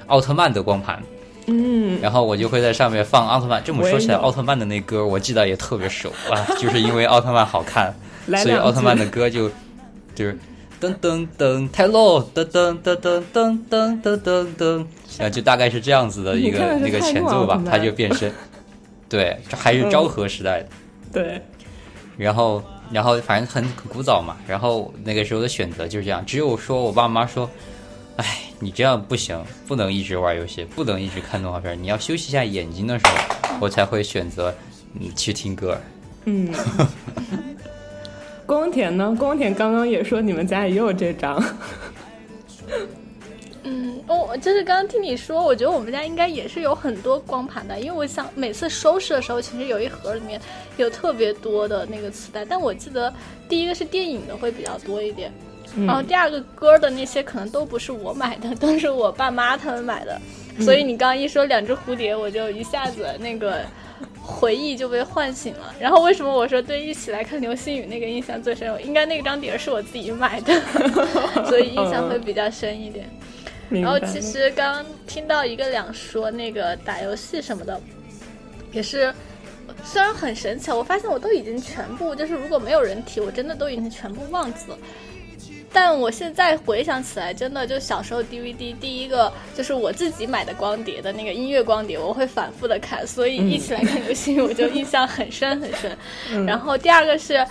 奥特曼的光盘。嗯，然后我就会在上面放奥特曼。这么说起来，奥特曼的那歌我记得也特别熟啊，就是因为奥特曼好看，所以奥特曼的歌就就是噔噔噔泰洛噔噔噔噔噔噔噔噔噔，然后就大概是这样子的一个那个前奏吧，它就变身。对，这还是昭和时代的。对。然后，然后反正很古早嘛。然后那个时候的选择就是这样，只有说我爸妈说。哎，你这样不行，不能一直玩游戏，不能一直看动画片。你要休息一下眼睛的时候，我才会选择嗯去听歌。嗯，光田呢？光田刚刚也说你们家也有这张。嗯，哦，就是刚刚听你说，我觉得我们家应该也是有很多光盘的，因为我想每次收拾的时候，其实有一盒里面有特别多的那个磁带，但我记得第一个是电影的会比较多一点。然后第二个歌的那些可能都不是我买的，都是我爸妈他们买的，所以你刚刚一说两只蝴蝶，我就一下子那个回忆就被唤醒了。然后为什么我说对一起来看流星雨那个印象最深？应该那张碟是我自己买的，所以印象会比较深一点。然后其实刚刚听到一个两说那个打游戏什么的，也是虽然很神奇，我发现我都已经全部就是如果没有人提，我真的都已经全部忘记了。但我现在回想起来，真的就小时候 DVD 第一个就是我自己买的光碟的那个音乐光碟，我会反复的看，所以一起来看流星雨我就印象很深很深。然后第二个是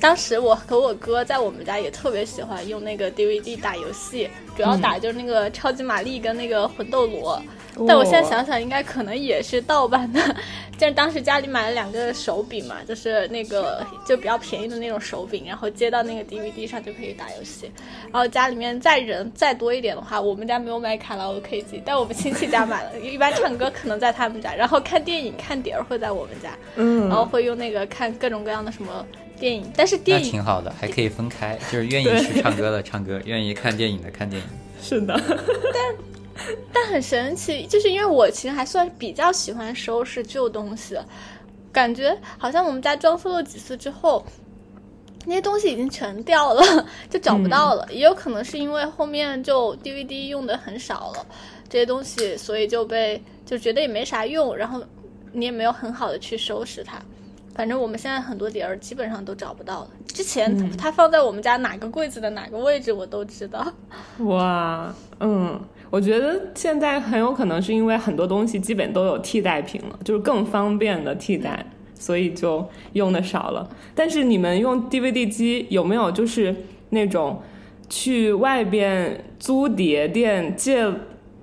当时我和我哥在我们家也特别喜欢用那个 DVD 打游戏，主要打就是那个超级玛丽跟那个魂斗罗。但我现在想想，应该可能也是盗版的。就是当时家里买了两个手柄嘛，就是那个就比较便宜的那种手柄，然后接到那个 DVD 上就可以打游戏。然后家里面再人再多一点的话，我们家没有买卡拉 OK 机，但我们亲戚家买了。一般唱歌可能在他们家，然后看电影看碟儿会在我们家。嗯，然后会用那个看各种各样的什么电影，但是电影挺好的，还可以分开，就是愿意去唱歌的唱歌，愿意看电影的看电影。是的，但。但很神奇，就是因为我其实还算比较喜欢收拾旧东西，感觉好像我们家装修了几次之后，那些东西已经全掉了，就找不到了。也有可能是因为后面就 DVD 用的很少了，这些东西所以就被就觉得也没啥用，然后你也没有很好的去收拾它。反正我们现在很多碟儿基本上都找不到了。之前它放在我们家哪个柜子的哪个位置我都知道。哇，嗯。我觉得现在很有可能是因为很多东西基本都有替代品了，就是更方便的替代，所以就用的少了。但是你们用 DVD 机有没有就是那种去外边租碟店借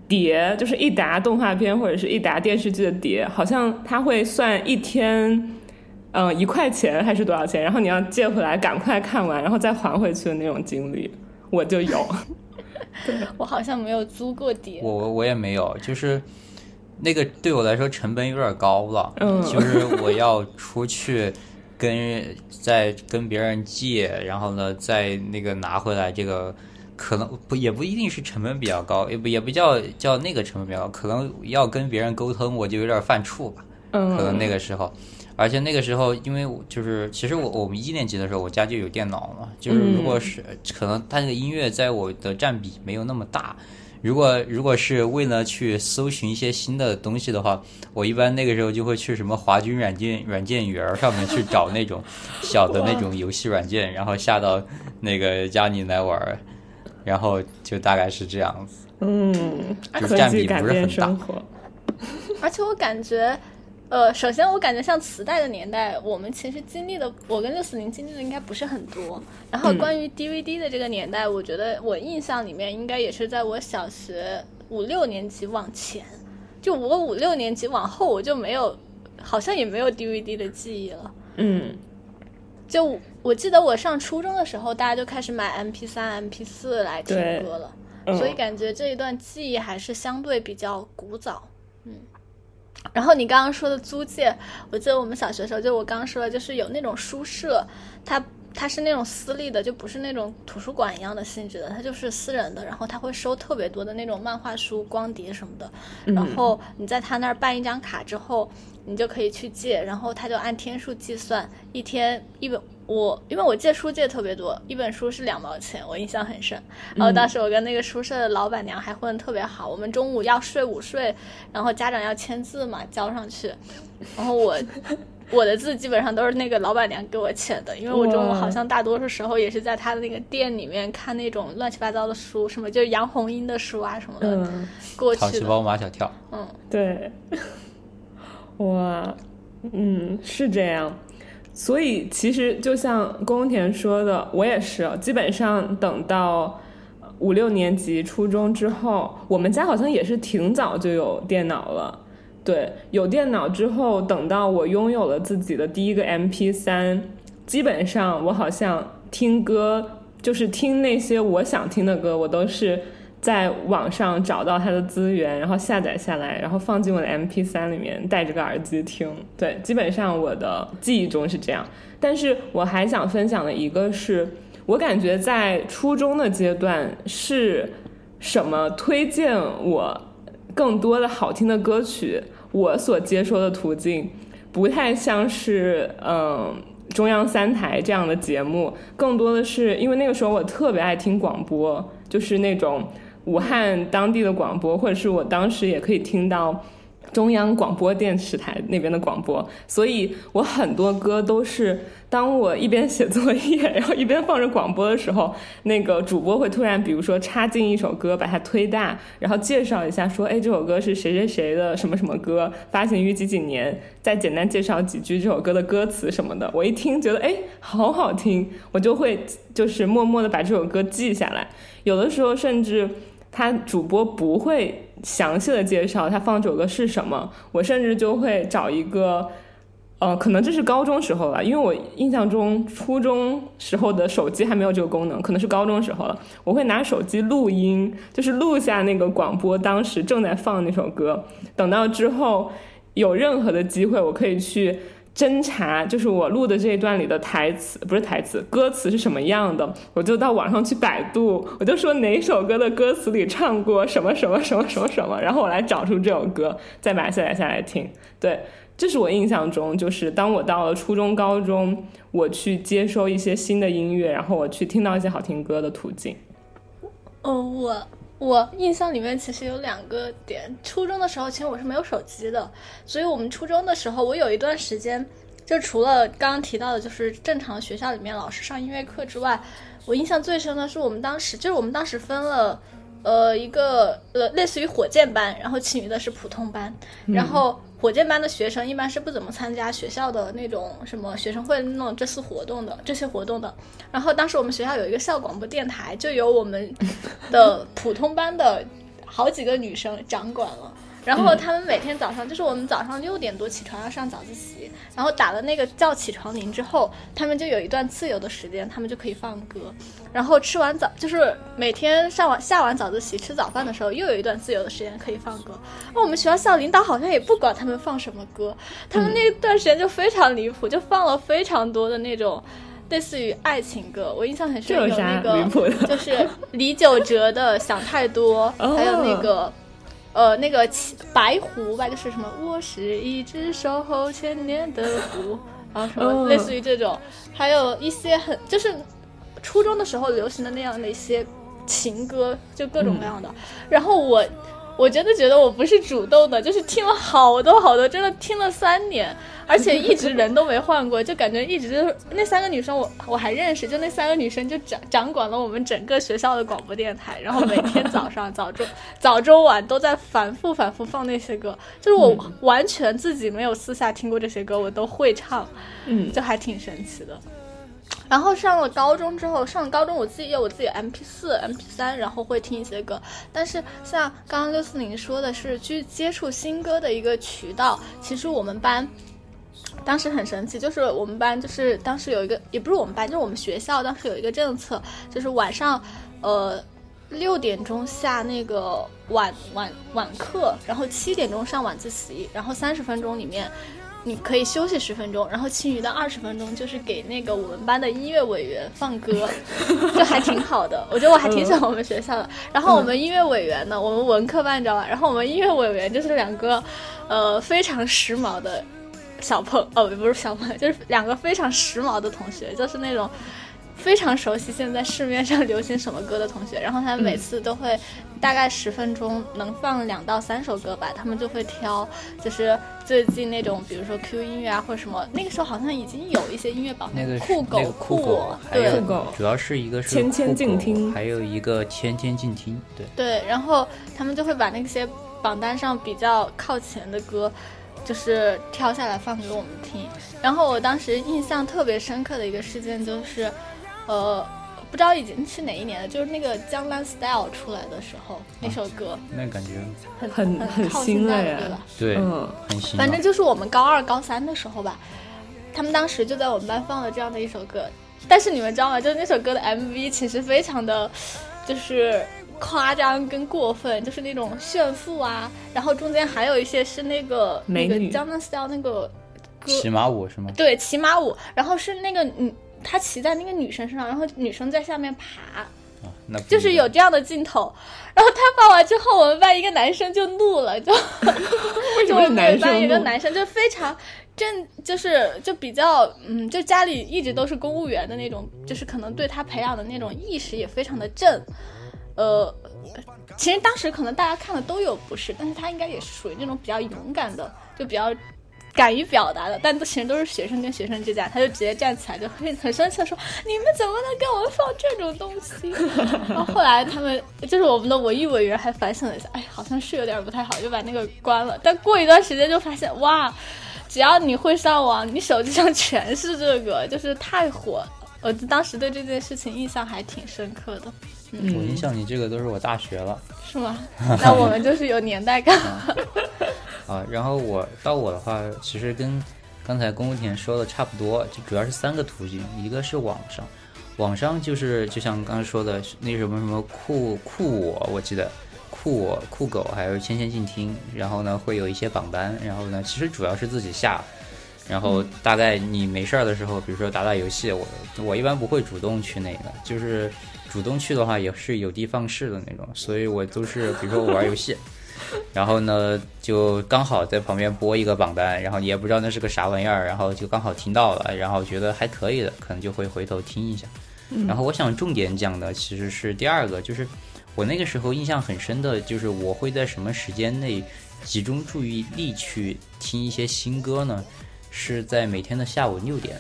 碟，就是一沓动画片或者是一沓电视剧的碟，好像他会算一天，嗯，一块钱还是多少钱？然后你要借回来赶快看完，然后再还回去的那种经历，我就有。我好像没有租过碟，我我也没有，就是那个对我来说成本有点高了，嗯，就是我要出去跟再跟别人借，然后呢再那个拿回来，这个可能不也不一定是成本比较高，也不也不叫叫那个成本比较高，可能要跟别人沟通，我就有点犯怵吧，嗯，可能那个时候。而且那个时候，因为就是其实我我们一年级的时候，我家就有电脑嘛。就是如果是可能，它那个音乐在我的占比没有那么大。如果如果是为了去搜寻一些新的东西的话，我一般那个时候就会去什么华军软件软件园上面去找那种 小的那种游戏软件，然后下到那个家里来玩。然后就大概是这样子。嗯，就占比不是很大。而且我感觉。呃，首先我感觉像磁带的年代，我们其实经历的，我跟六四零经历的应该不是很多。然后关于 DVD 的这个年代，我觉得我印象里面应该也是在我小学五六年级往前，就我五六年级往后我就没有，好像也没有 DVD 的记忆了。嗯，就我记得我上初中的时候，大家就开始买 MP 三、MP 四来听歌了，所以感觉这一段记忆还是相对比较古早。嗯。然后你刚刚说的租借，我记得我们小学的时候，就我刚刚说的，就是有那种书社，它它是那种私立的，就不是那种图书馆一样的性质的，它就是私人的。然后他会收特别多的那种漫画书、光碟什么的。然后你在他那儿办一张卡之后，你就可以去借，然后他就按天数计算，一天一本。我因为我借书借特别多，一本书是两毛钱，我印象很深。然后当时我跟那个书社的老板娘还混得特别好，我们中午要睡午睡，然后家长要签字嘛，交上去。然后我 我的字基本上都是那个老板娘给我签的，因为我中午好像大多数时候也是在他的那个店里面看那种乱七八糟的书，什么就是杨红樱的书啊什么的。过去。淘气包马小跳。嗯，对。哇，嗯，是这样。所以其实就像宫田说的，我也是，基本上等到五六年级初中之后，我们家好像也是挺早就有电脑了。对，有电脑之后，等到我拥有了自己的第一个 MP 三，基本上我好像听歌就是听那些我想听的歌，我都是。在网上找到它的资源，然后下载下来，然后放进我的 MP 三里面，戴着个耳机听。对，基本上我的记忆中是这样。但是我还想分享的一个是，我感觉在初中的阶段是什么推荐我更多的好听的歌曲，我所接收的途径不太像是嗯中央三台这样的节目，更多的是因为那个时候我特别爱听广播，就是那种。武汉当地的广播，或者是我当时也可以听到中央广播电视台那边的广播，所以我很多歌都是当我一边写作业，然后一边放着广播的时候，那个主播会突然，比如说插进一首歌，把它推大，然后介绍一下，说，哎，这首歌是谁谁谁的什么什么歌，发行于几几年，再简单介绍几句这首歌的歌词什么的。我一听觉得，哎，好好听，我就会就是默默的把这首歌记下来。有的时候甚至。他主播不会详细的介绍他放这首歌是什么，我甚至就会找一个，呃，可能这是高中时候了，因为我印象中初中时候的手机还没有这个功能，可能是高中时候了。我会拿手机录音，就是录下那个广播当时正在放那首歌，等到之后有任何的机会，我可以去。侦查就是我录的这一段里的台词，不是台词，歌词是什么样的，我就到网上去百度，我就说哪首歌的歌词里唱过什么什么什么什么什么，然后我来找出这首歌，再把它下载下来听。对，这是我印象中，就是当我到了初中、高中，我去接收一些新的音乐，然后我去听到一些好听歌的途径。哦，我。我印象里面其实有两个点，初中的时候其实我是没有手机的，所以我们初中的时候，我有一段时间，就除了刚刚提到的，就是正常学校里面老师上音乐课之外，我印象最深的是我们当时，就是我们当时分了。呃，一个呃，类似于火箭班，然后其余的是普通班。然后火箭班的学生一般是不怎么参加学校的那种什么学生会那种这次活动的这些活动的。然后当时我们学校有一个校广播电台，就由我们的普通班的好几个女生掌管了。然后他们每天早上就是我们早上六点多起床要上早自习，然后打了那个叫起床铃之后，他们就有一段自由的时间，他们就可以放歌。然后吃完早就是每天上完下完早自习吃早饭的时候，又有一段自由的时间可以放歌。那我们学校校领导好像也不管他们放什么歌，他们那段时间就非常离谱，就放了非常多的那种类似于爱情歌。我印象很深有那个就是李玖哲的想太多，还有那个。呃，那个白狐吧，就是什么，我是一只守候千年的狐，然 后什么类似于这种，还有一些很就是初中的时候流行的那样的一些情歌，就各种各样的，然后我。我真的觉得我不是主动的，就是听了好多好多，真的听了三年，而且一直人都没换过，就感觉一直就是那三个女生，我我还认识，就那三个女生就掌掌管了我们整个学校的广播电台，然后每天早上早中 早中晚都在反复反复放那些歌，就是我完全自己没有私下听过这些歌，我都会唱，嗯，就还挺神奇的。然后上了高中之后，上了高中我自己有我自己 M P 四、M P 三，然后会听一些歌。但是像刚刚六四零说的是去接触新歌的一个渠道，其实我们班当时很神奇，就是我们班就是当时有一个，也不是我们班，就是我们学校当时有一个政策，就是晚上呃六点钟下那个晚晚晚课，然后七点钟上晚自习，然后三十分钟里面。你可以休息十分钟，然后其余的二十分钟就是给那个我们班的音乐委员放歌，就还挺好的。我觉得我还挺喜欢我们学校的。然后我们音乐委员呢，我们文科班你知道吧？然后我们音乐委员就是两个，呃，非常时髦的小朋，哦，不是小朋友，就是两个非常时髦的同学，就是那种。非常熟悉现在市面上流行什么歌的同学，然后他们每次都会大概十分钟能放两到三首歌吧，他们就会挑，就是最近那种比如说 Q 音乐啊或者什么，那个时候好像已经有一些音乐榜，那个酷狗酷，对，酷狗，主要是一个是千千静听，还有一个千千静听，对对，然后他们就会把那些榜单上比较靠前的歌，就是挑下来放给我们听，然后我当时印象特别深刻的一个事件就是。呃，不知道已经是哪一年了，就是那个《江南 Style》出来的时候，那首歌，那感觉很很很新嘞，对吧？对，很新。反正就是我们高二、高三的时候吧，他们当时就在我们班放了这样的一首歌。但是你们知道吗？就是那首歌的 MV 其实非常的，就是夸张跟过分，就是那种炫富啊，然后中间还有一些是那个那个《江南 Style》那个歌，骑马舞是吗？对，骑马舞，然后是那个嗯。他骑在那个女生身上，然后女生在下面爬，那就是有这样的镜头。然后他放完之后，我们班一个男生就怒了，就 为什么男生？一个男生就非常正，就是就比较嗯，就家里一直都是公务员的那种，就是可能对他培养的那种意识也非常的正。呃，其实当时可能大家看的都有不是，但是他应该也是属于那种比较勇敢的，就比较。敢于表达的，但都其实都是学生跟学生之间，他就直接站起来，就很很生气的说：“你们怎么能给我们放这种东西？” 然后后来他们就是我们的文艺委员还反省了一下，哎，好像是有点不太好，就把那个关了。但过一段时间就发现，哇，只要你会上网，你手机上全是这个，就是太火。我当时对这件事情印象还挺深刻的。嗯，我印象里这个都是我大学了，是吗？那我们就是有年代感。啊，然后我到我的话，其实跟刚才宫田说的差不多，就主要是三个途径，一个是网上，网上就是就像刚才说的那什么什么酷酷我，我记得酷我酷狗还有千千静听，然后呢会有一些榜单，然后呢其实主要是自己下，然后大概你没事儿的时候，比如说打打游戏，我我一般不会主动去那个，就是主动去的话也是有的放矢的那种，所以我都是比如说我玩游戏。然后呢，就刚好在旁边播一个榜单，然后也不知道那是个啥玩意儿，然后就刚好听到了，然后觉得还可以的，可能就会回头听一下。然后我想重点讲的其实是第二个，就是我那个时候印象很深的，就是我会在什么时间内集中注意力去听一些新歌呢？是在每天的下午六点。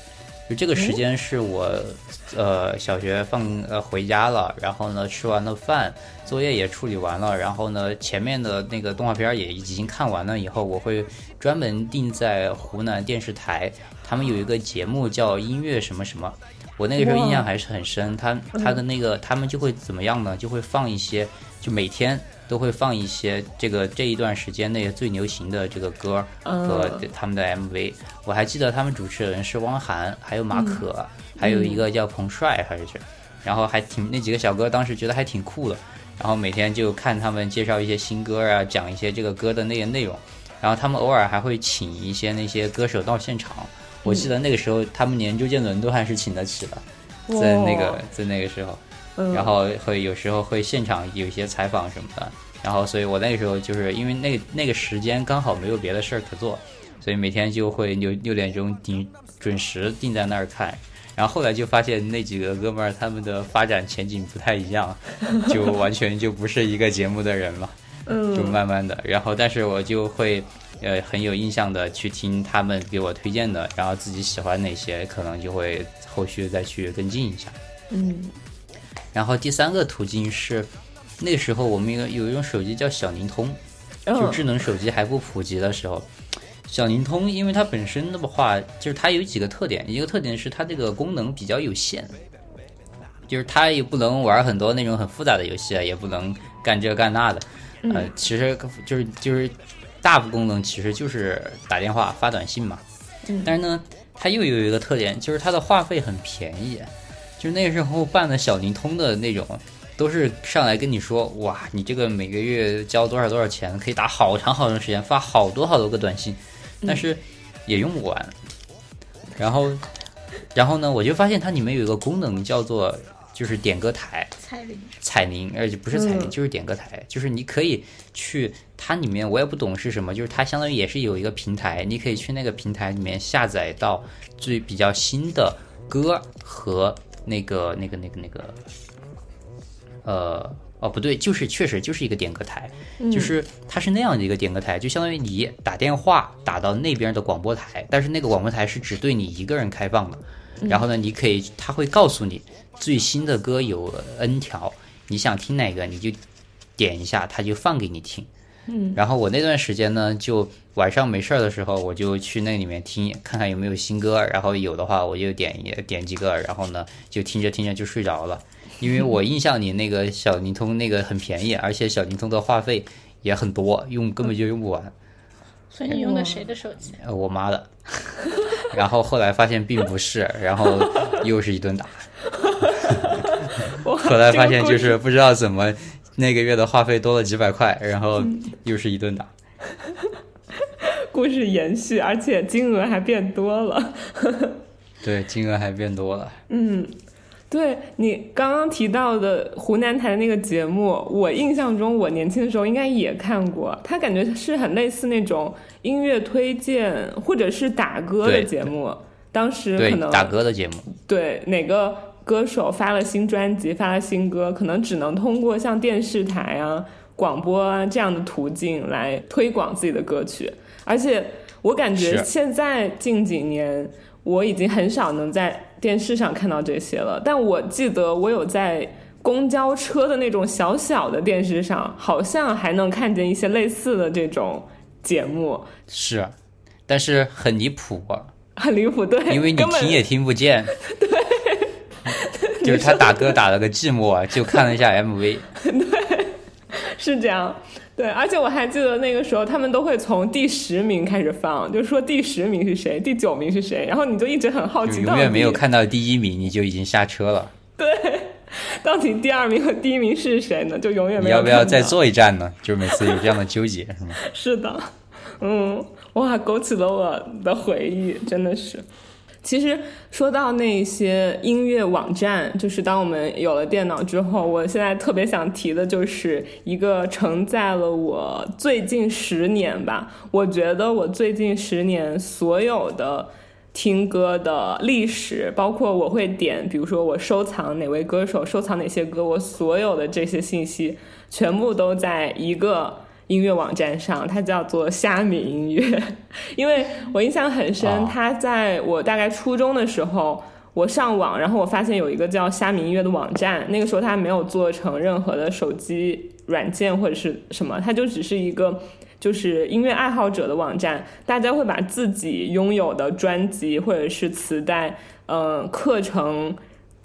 就这个时间是我，呃，小学放呃回家了，然后呢吃完了饭，作业也处理完了，然后呢前面的那个动画片也已经看完了以后，我会专门定在湖南电视台，他们有一个节目叫音乐什么什么，我那个时候印象还是很深，他他的那个他们就会怎么样呢？就会放一些，就每天。都会放一些这个这一段时间内最流行的这个歌和他们的 MV。我还记得他们主持人是汪涵，还有马可，还有一个叫彭帅还是谁，然后还挺那几个小哥当时觉得还挺酷的。然后每天就看他们介绍一些新歌啊，讲一些这个歌的那些内容。然后他们偶尔还会请一些那些歌手到现场。我记得那个时候他们连周杰伦都还是请得起的，在那个在那个时候。然后会有时候会现场有一些采访什么的，然后所以我那个时候就是因为那那个时间刚好没有别的事儿可做，所以每天就会六六点钟定准时定在那儿看。然后后来就发现那几个哥们儿他们的发展前景不太一样，就完全就不是一个节目的人了。嗯，就慢慢的，然后但是我就会呃很有印象的去听他们给我推荐的，然后自己喜欢哪些，可能就会后续再去跟进一下。嗯。然后第三个途径是，那时候我们有有一种手机叫小灵通，就智能手机还不普及的时候，小灵通因为它本身的话，就是它有几个特点，一个特点是它这个功能比较有限，就是它也不能玩很多那种很复杂的游戏啊，也不能干这干那的，呃，其实就是就是大部功能其实就是打电话发短信嘛，但是呢，它又有一个特点，就是它的话费很便宜。就那时候办的小灵通的那种，都是上来跟你说，哇，你这个每个月交多少多少钱，可以打好长好长时间，发好多好多个短信，但是也用不完。然后，然后呢，我就发现它里面有一个功能叫做，就是点歌台，彩铃，彩铃，而且不是彩铃，就是点歌台，就是你可以去它里面，我也不懂是什么，就是它相当于也是有一个平台，你可以去那个平台里面下载到最比较新的歌和。那个、那个、那个、那个，呃，哦，不对，就是确实就是一个点歌台，就是它是那样的一个点歌台，就相当于你打电话打到那边的广播台，但是那个广播台是只对你一个人开放的。然后呢，你可以，他会告诉你最新的歌有 N 条，你想听哪个你就点一下，他就放给你听。嗯，然后我那段时间呢，就晚上没事儿的时候，我就去那里面听，看看有没有新歌，然后有的话我就点一点几个，然后呢就听着听着就睡着了。因为我印象里那个小灵通那个很便宜，而且小灵通的话费也很多，用根本就用不完。所以你用的谁的手机？呃，我妈的。然后后来发现并不是，然后又是一顿打。后来发现就是不知道怎么。那个月的话费多了几百块，然后又是一顿打。故事延续，而且金额还变多了。对，金额还变多了。嗯，对你刚刚提到的湖南台的那个节目，我印象中我年轻的时候应该也看过。他感觉是很类似那种音乐推荐或者是打歌的节目。当时可能打歌的节目。对哪个？歌手发了新专辑、发了新歌，可能只能通过像电视台啊、广播啊这样的途径来推广自己的歌曲。而且我感觉现在近几年，我已经很少能在电视上看到这些了。但我记得我有在公交车的那种小小的电视上，好像还能看见一些类似的这种节目。是，但是很离谱啊，很离谱，对，因为你听也听不见。对。就是他打歌打了个寂寞，就看了一下 MV。对，是这样。对，而且我还记得那个时候，他们都会从第十名开始放，就是说第十名是谁，第九名是谁，然后你就一直很好奇。永远没有看到第一名，你就已经下车了。对，到底第二名和第一名是谁呢？就永远没有。你要不要再坐一站呢？就每次有这样的纠结，是吗？是的，嗯，哇，勾起了我的回忆，真的是。其实说到那些音乐网站，就是当我们有了电脑之后，我现在特别想提的就是一个承载了我最近十年吧。我觉得我最近十年所有的听歌的历史，包括我会点，比如说我收藏哪位歌手，收藏哪些歌，我所有的这些信息，全部都在一个。音乐网站上，它叫做虾米音乐，因为我印象很深，它在我大概初中的时候，我上网，然后我发现有一个叫虾米音乐的网站，那个时候它没有做成任何的手机软件或者是什么，它就只是一个就是音乐爱好者的网站，大家会把自己拥有的专辑或者是磁带，嗯，课程。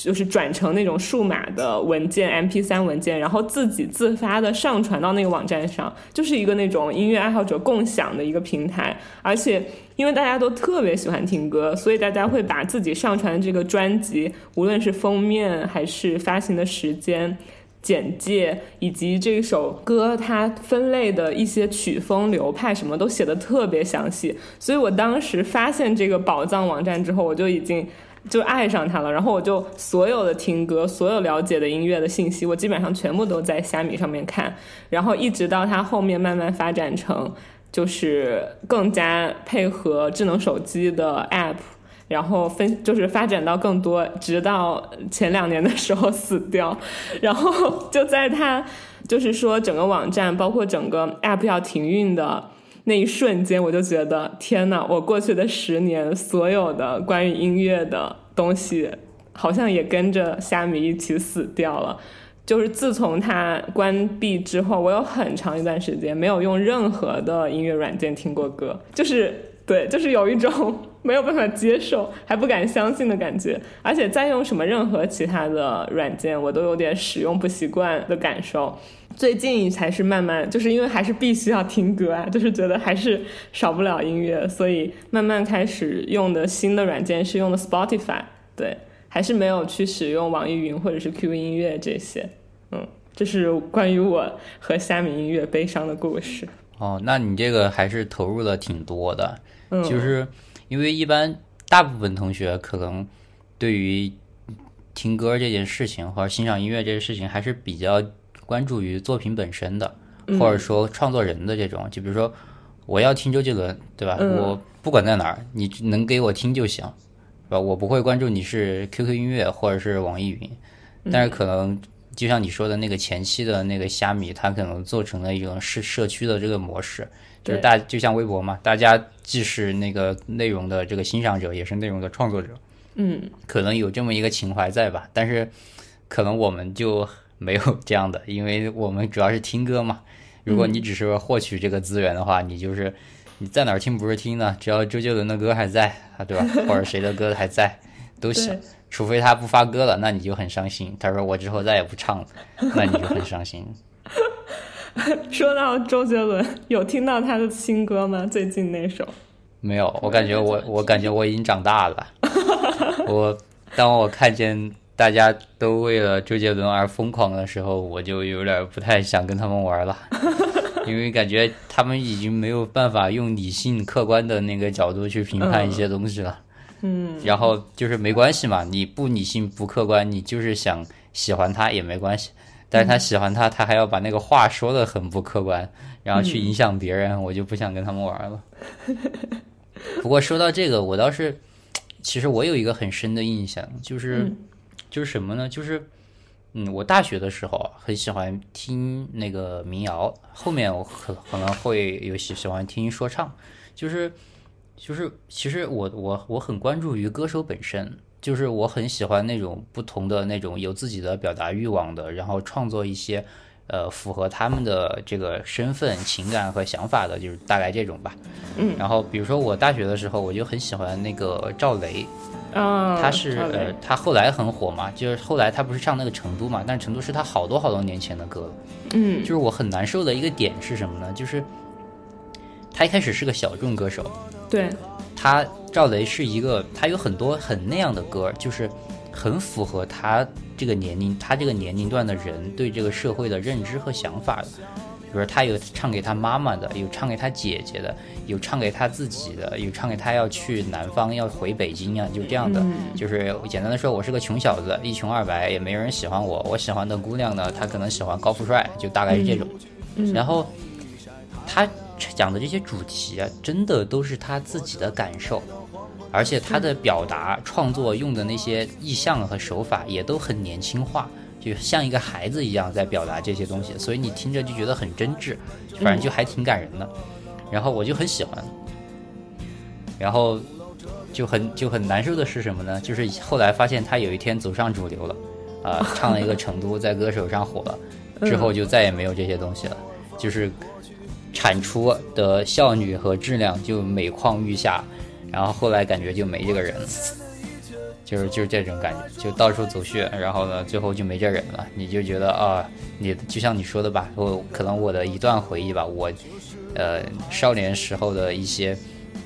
就是转成那种数码的文件，MP3 文件，然后自己自发的上传到那个网站上，就是一个那种音乐爱好者共享的一个平台。而且，因为大家都特别喜欢听歌，所以大家会把自己上传的这个专辑，无论是封面还是发行的时间、简介，以及这首歌它分类的一些曲风流派，什么都写的特别详细。所以我当时发现这个宝藏网站之后，我就已经。就爱上它了，然后我就所有的听歌、所有了解的音乐的信息，我基本上全部都在虾米上面看，然后一直到它后面慢慢发展成，就是更加配合智能手机的 App，然后分就是发展到更多，直到前两年的时候死掉，然后就在它就是说整个网站包括整个 App 要停运的。那一瞬间，我就觉得天呐，我过去的十年所有的关于音乐的东西，好像也跟着虾米一起死掉了。就是自从它关闭之后，我有很长一段时间没有用任何的音乐软件听过歌，就是对，就是有一种 没有办法接受，还不敢相信的感觉。而且再用什么任何其他的软件，我都有点使用不习惯的感受。最近才是慢慢，就是因为还是必须要听歌啊，就是觉得还是少不了音乐，所以慢慢开始用的新的软件是用的 Spotify，对，还是没有去使用网易云或者是 QQ 音乐这些，嗯，这是关于我和虾米音乐悲伤的故事。哦，那你这个还是投入了挺多的，就是因为一般大部分同学可能对于听歌这件事情或者欣赏音乐这件事情还是比较。关注于作品本身的，或者说创作人的这种，就比如说我要听周杰伦，对吧？我不管在哪儿，你能给我听就行，是吧？我不会关注你是 QQ 音乐或者是网易云，但是可能就像你说的那个前期的那个虾米，它可能做成了一种社社区的这个模式，就是大就像微博嘛，大家既是那个内容的这个欣赏者，也是内容的创作者，嗯，可能有这么一个情怀在吧？但是可能我们就。没有 这样的，因为我们主要是听歌嘛。如果你只是获取这个资源的话，你就是你在哪儿听不是听呢？只要周杰伦的歌还在啊，对吧？或者谁的歌还在都行。除非他不发歌了，那你就很伤心。他说我之后再也不唱了，那你就很伤心。说到周杰伦，有听到他的新歌吗？最近那首？没有，我感觉我我感觉我已经长大了。我当我看见。大家都为了周杰伦而疯狂的时候，我就有点不太想跟他们玩了，因为感觉他们已经没有办法用理性、客观的那个角度去评判一些东西了。嗯，然后就是没关系嘛，你不理性、不客观，你就是想喜欢他也没关系。但是他喜欢他，他还要把那个话说的很不客观，然后去影响别人，我就不想跟他们玩了。不过说到这个，我倒是，其实我有一个很深的印象，就是。就是什么呢？就是嗯，我大学的时候很喜欢听那个民谣，后面我可可能会有喜喜欢听说唱，就是就是其实我我我很关注于歌手本身。就是我很喜欢那种不同的那种有自己的表达欲望的，然后创作一些，呃，符合他们的这个身份、情感和想法的，就是大概这种吧。嗯。然后比如说我大学的时候，我就很喜欢那个赵雷，啊，他是呃，他后来很火嘛，就是后来他不是唱那个成都嘛，但是成都是他好多好多年前的歌了。嗯。就是我很难受的一个点是什么呢？就是他一开始是个小众歌手。对。他赵雷是一个，他有很多很那样的歌，就是很符合他这个年龄，他这个年龄段的人对这个社会的认知和想法的。比如他有唱给他妈妈的，有唱给他姐姐的，有唱给他自己的，有唱给他要去南方要回北京啊，就这样的。就是简单的说，我是个穷小子，一穷二白，也没人喜欢我。我喜欢的姑娘呢，她可能喜欢高富帅，就大概是这种。然后他。讲的这些主题啊，真的都是他自己的感受，而且他的表达创作用的那些意象和手法也都很年轻化，就像一个孩子一样在表达这些东西，所以你听着就觉得很真挚，反正就还挺感人的。然后我就很喜欢，然后就很就很难受的是什么呢？就是后来发现他有一天走上主流了，啊，唱了一个成都，在歌手上火了，之后就再也没有这些东西了，就是。产出的效率和质量就每况愈下，然后后来感觉就没这个人了，就是就是这种感觉，就到处走穴，然后呢，最后就没这人了。你就觉得啊，你就像你说的吧，我可能我的一段回忆吧，我呃少年时候的一些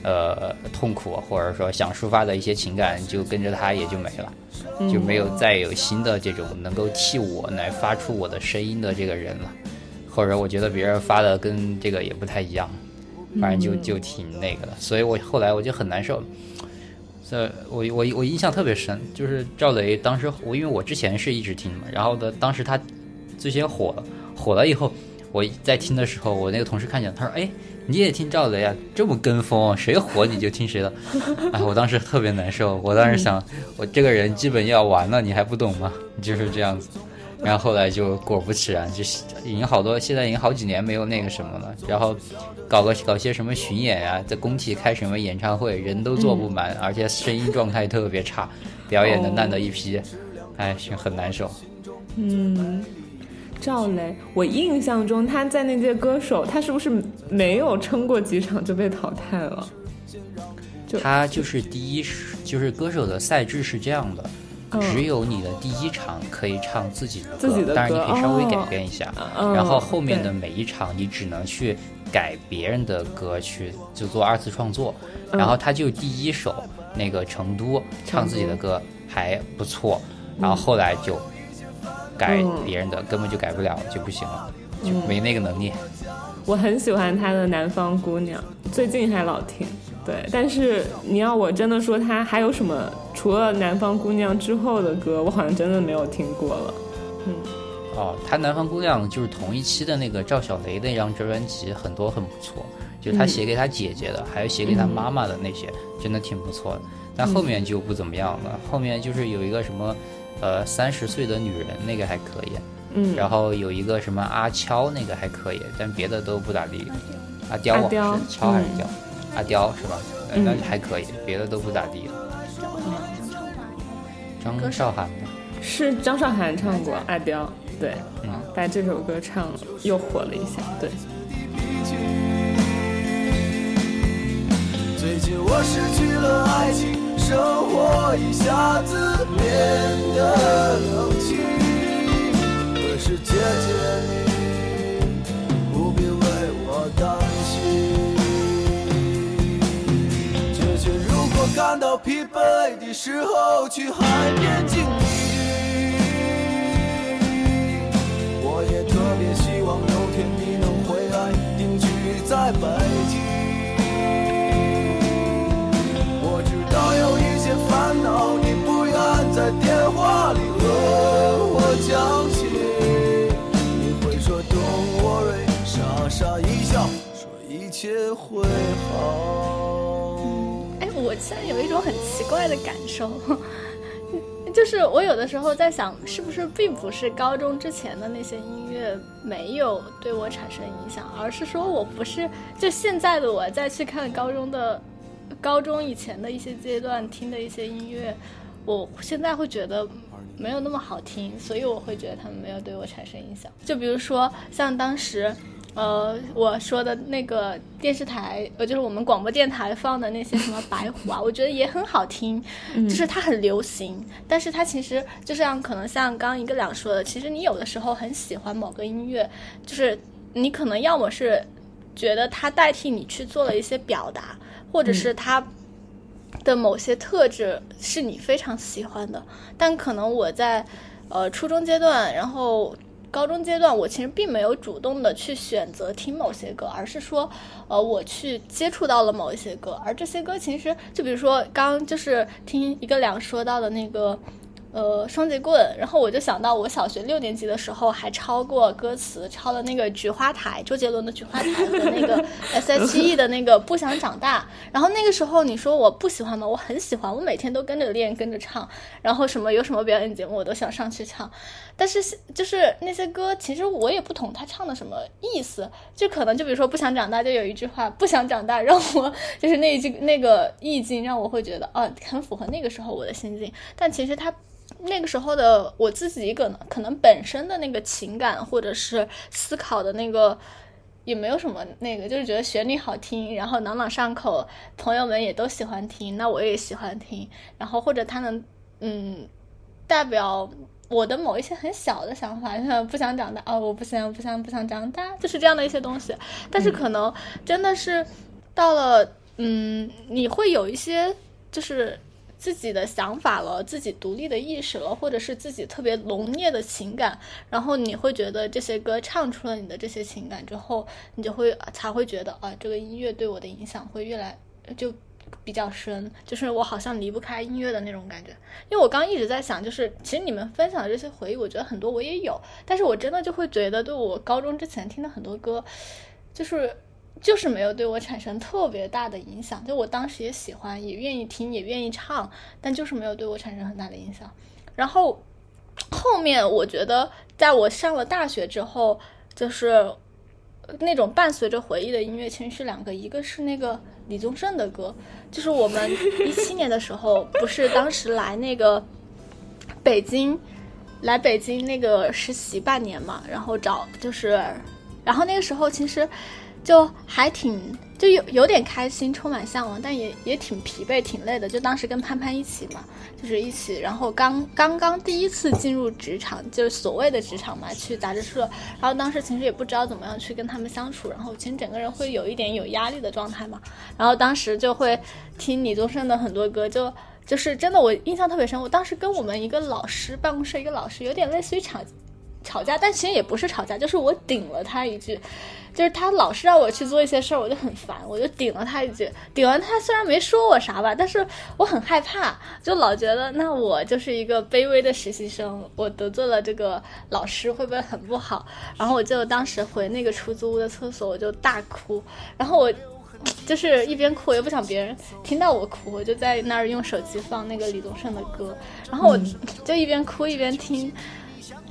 呃痛苦，或者说想抒发的一些情感，就跟着他也就没了，就没有再有新的这种能够替我来发出我的声音的这个人了。或者我觉得别人发的跟这个也不太一样，反正就就挺那个的，所以我后来我就很难受。这我我我印象特别深，就是赵雷当时我因为我之前是一直听嘛，然后呢，当时他最先火了，火了以后我在听的时候，我那个同事看见他说：“哎，你也听赵雷啊？这么跟风，谁火你就听谁的。”哎，我当时特别难受，我当时想，我这个人基本要完了，你还不懂吗？就是这样子。然后后来就果不其然，就已经好多，现在已经好几年没有那个什么了。然后搞个搞些什么巡演呀，在工体开什么演唱会，人都坐不满，而且声音状态特别差，表演的烂的一批，哎，很难受。嗯，赵雷，我印象中他在那届歌手，他是不是没有撑过几场就被淘汰了？他就是第一，就是歌手的赛制是这样的。只有你的第一场可以唱自己的歌，当然你可以稍微改变一下。然后后面的每一场你只能去改别人的歌去就做二次创作。然后他就第一首那个成都唱自己的歌还不错，然后后来就改别人的根本就改不了就不行了，就没那个能力。我很喜欢他的《南方姑娘》，最近还老听。对，但是你要我真的说他还有什么？除了《南方姑娘》之后的歌，我好像真的没有听过了。嗯，哦，他《南方姑娘》就是同一期的那个赵小雷那张专辑，很多很不错，就他写给他姐姐的，还有写给他妈妈的那些，真的挺不错的。但后面就不怎么样了，后面就是有一个什么，呃，三十岁的女人那个还可以，嗯，然后有一个什么阿悄那个还可以，但别的都不咋地。阿刁是悄还是刁？阿刁是吧？那还可以，别的都不咋地。张韶涵的，是张韶涵唱过《阿刁》，对，嗯，把这首歌唱了，又火了一下，对。最近我失去了爱情，生活一下子变得冷清。可是姐姐你感到疲惫的时候，去海边静一静我也特别希望有天你能回来，定居在北京。我知道有一些烦恼，你不愿在电话里和我讲起。你会说 Don't worry，傻傻一笑，说一切会好。现在有一种很奇怪的感受，就是我有的时候在想，是不是并不是高中之前的那些音乐没有对我产生影响，而是说我不是就现在的我再去看高中的高中以前的一些阶段听的一些音乐，我现在会觉得没有那么好听，所以我会觉得他们没有对我产生影响。就比如说像当时。呃，我说的那个电视台，呃，就是我们广播电台放的那些什么白虎啊，我觉得也很好听，就是它很流行，但是它其实就像可能像刚一个两说的，其实你有的时候很喜欢某个音乐，就是你可能要么是觉得它代替你去做了一些表达，或者是它的某些特质是你非常喜欢的，但可能我在呃初中阶段，然后。高中阶段，我其实并没有主动的去选择听某些歌，而是说，呃，我去接触到了某一些歌，而这些歌其实就比如说刚就是听一个两说到的那个。呃，双节棍，然后我就想到我小学六年级的时候还抄过歌词，抄了那个《菊花台》，周杰伦的《菊花台》和那个 S.H.E 的那个《不想长大》。然后那个时候你说我不喜欢吗？我很喜欢，我每天都跟着练，跟着唱。然后什么有什么表演节目，我都想上去唱。但是就是那些歌，其实我也不懂他唱的什么意思。就可能就比如说《不想长大》，就有一句话“不想长大”，让我就是那一句那个意境，让我会觉得啊，很符合那个时候我的心境。但其实他。那个时候的我自己，可能可能本身的那个情感或者是思考的那个，也没有什么那个，就是觉得旋律好听，然后朗朗上口，朋友们也都喜欢听，那我也喜欢听，然后或者他能嗯代表我的某一些很小的想法，像不想长大哦，我不想不想不想长大，就是这样的一些东西。但是可能真的是到了嗯，你会有一些就是。自己的想法了，自己独立的意识了，或者是自己特别浓烈的情感，然后你会觉得这些歌唱出了你的这些情感之后，你就会才会觉得啊，这个音乐对我的影响会越来就比较深，就是我好像离不开音乐的那种感觉。因为我刚一直在想，就是其实你们分享的这些回忆，我觉得很多我也有，但是我真的就会觉得，对我高中之前听的很多歌，就是。就是没有对我产生特别大的影响，就我当时也喜欢，也愿意听，也愿意唱，但就是没有对我产生很大的影响。然后后面我觉得，在我上了大学之后，就是那种伴随着回忆的音乐，其实是两个，一个是那个李宗盛的歌，就是我们一七年的时候，不是当时来那个北京，来北京那个实习半年嘛，然后找就是，然后那个时候其实。就还挺就有有点开心，充满向往，但也也挺疲惫、挺累的。就当时跟潘潘一起嘛，就是一起，然后刚刚刚第一次进入职场，就是所谓的职场嘛，去杂志社。然后当时其实也不知道怎么样去跟他们相处，然后其实整个人会有一点有压力的状态嘛。然后当时就会听李宗盛的很多歌，就就是真的我印象特别深。我当时跟我们一个老师，办公室一个老师，有点类似于吵吵架，但其实也不是吵架，就是我顶了他一句。就是他老是让我去做一些事儿，我就很烦，我就顶了他一句。顶完他虽然没说我啥吧，但是我很害怕，就老觉得那我就是一个卑微的实习生，我得罪了这个老师会不会很不好？然后我就当时回那个出租屋的厕所，我就大哭。然后我 就是一边哭，我又不想别人听到我哭，我就在那儿用手机放那个李宗盛的歌，然后我就一边哭一边听。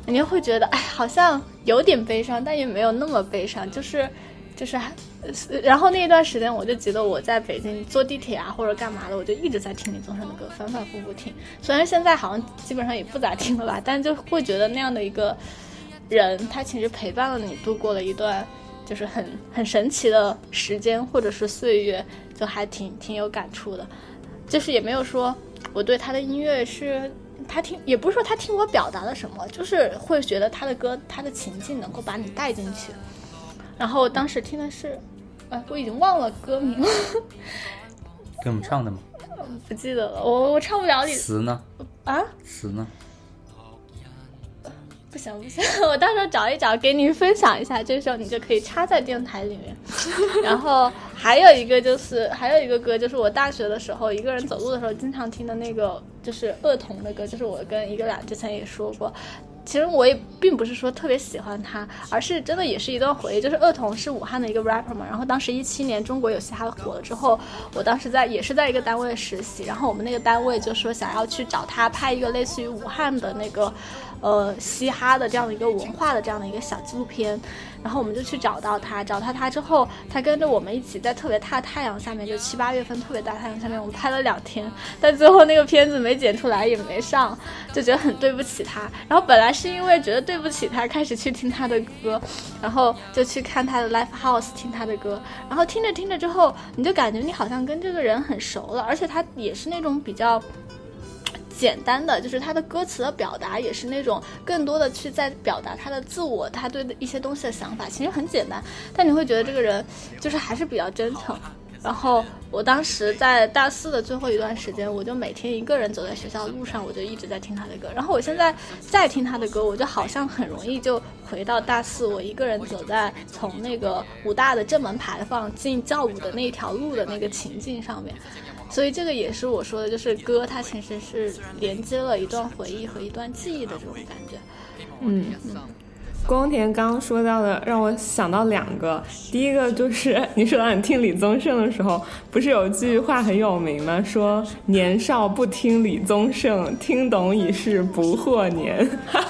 你会觉得，哎，好像有点悲伤，但也没有那么悲伤，就是，就是，然后那一段时间，我就觉得我在北京坐地铁啊，或者干嘛的，我就一直在听李宗盛的歌，反反复复听。虽然现在好像基本上也不咋听了吧，但就会觉得那样的一个人，他其实陪伴了你度过了一段就是很很神奇的时间或者是岁月，就还挺挺有感触的。就是也没有说我对他的音乐是。他听也不是说他听我表达了什么，就是会觉得他的歌他的情境能够把你带进去。然后当时听的是，哎，我已经忘了歌名了。给我们唱的吗？不记得了，我我唱不了你词呢？啊？词呢？不行不行，我到时候找一找给你分享一下，这时候你就可以插在电台里面。然后还有一个就是还有一个歌，就是我大学的时候一个人走路的时候经常听的那个，就是恶童的歌，就是我跟一个俩之前也说过，其实我也并不是说特别喜欢他，而是真的也是一段回忆。就是恶童是武汉的一个 rapper 嘛，然后当时一七年中国有嘻哈火了之后，我当时在也是在一个单位实习，然后我们那个单位就说想要去找他拍一个类似于武汉的那个。呃，嘻哈的这样的一个文化的这样的一个小纪录片，然后我们就去找到他，找到他之后，他跟着我们一起在特别大太阳下面，就七八月份特别大太阳下面，我们拍了两天，但最后那个片子没剪出来，也没上，就觉得很对不起他。然后本来是因为觉得对不起他，开始去听他的歌，然后就去看他的 live house 听他的歌，然后听着听着之后，你就感觉你好像跟这个人很熟了，而且他也是那种比较。简单的就是他的歌词的表达也是那种更多的去在表达他的自我，他对一些东西的想法其实很简单，但你会觉得这个人就是还是比较真诚。然后我当时在大四的最后一段时间，我就每天一个人走在学校路上，我就一直在听他的歌。然后我现在再听他的歌，我就好像很容易就回到大四，我一个人走在从那个武大的正门牌坊进教务的那一条路的那个情境上面。所以这个也是我说的，就是歌，它其实是连接了一段回忆和一段记忆的这种感觉。嗯嗯，光田刚刚说到的，让我想到两个。第一个就是 你说到你听李宗盛的时候，不是有句话很有名吗？说年少不听李宗盛，听懂已是不惑年。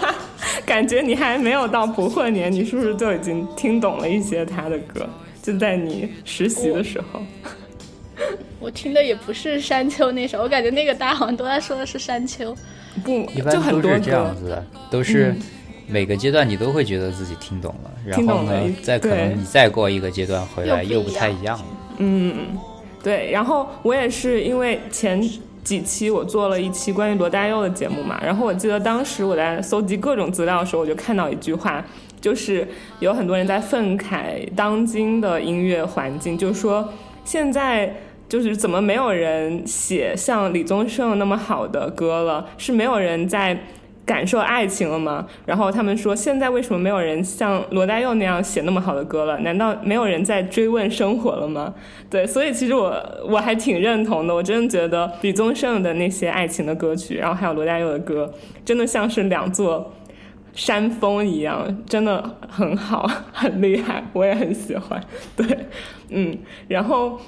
感觉你还没有到不惑年，你是不是就已经听懂了一些他的歌？就在你实习的时候。我听的也不是山丘那首，我感觉那个大家好像都在说的是山丘。不，一般都是这样子的，都是每个阶段你都会觉得自己听懂了，然后呢，再可能你再过一个阶段回来又不太一样了。嗯，对。然后我也是因为前几期我做了一期关于罗大佑的节目嘛，然后我记得当时我在搜集各种资料的时候，我就看到一句话，就是有很多人在愤慨当今的音乐环境，就是说。现在就是怎么没有人写像李宗盛那么好的歌了？是没有人在感受爱情了吗？然后他们说，现在为什么没有人像罗大佑那样写那么好的歌了？难道没有人在追问生活了吗？对，所以其实我我还挺认同的。我真的觉得李宗盛的那些爱情的歌曲，然后还有罗大佑的歌，真的像是两座山峰一样，真的很好，很厉害，我也很喜欢。对。嗯，然后，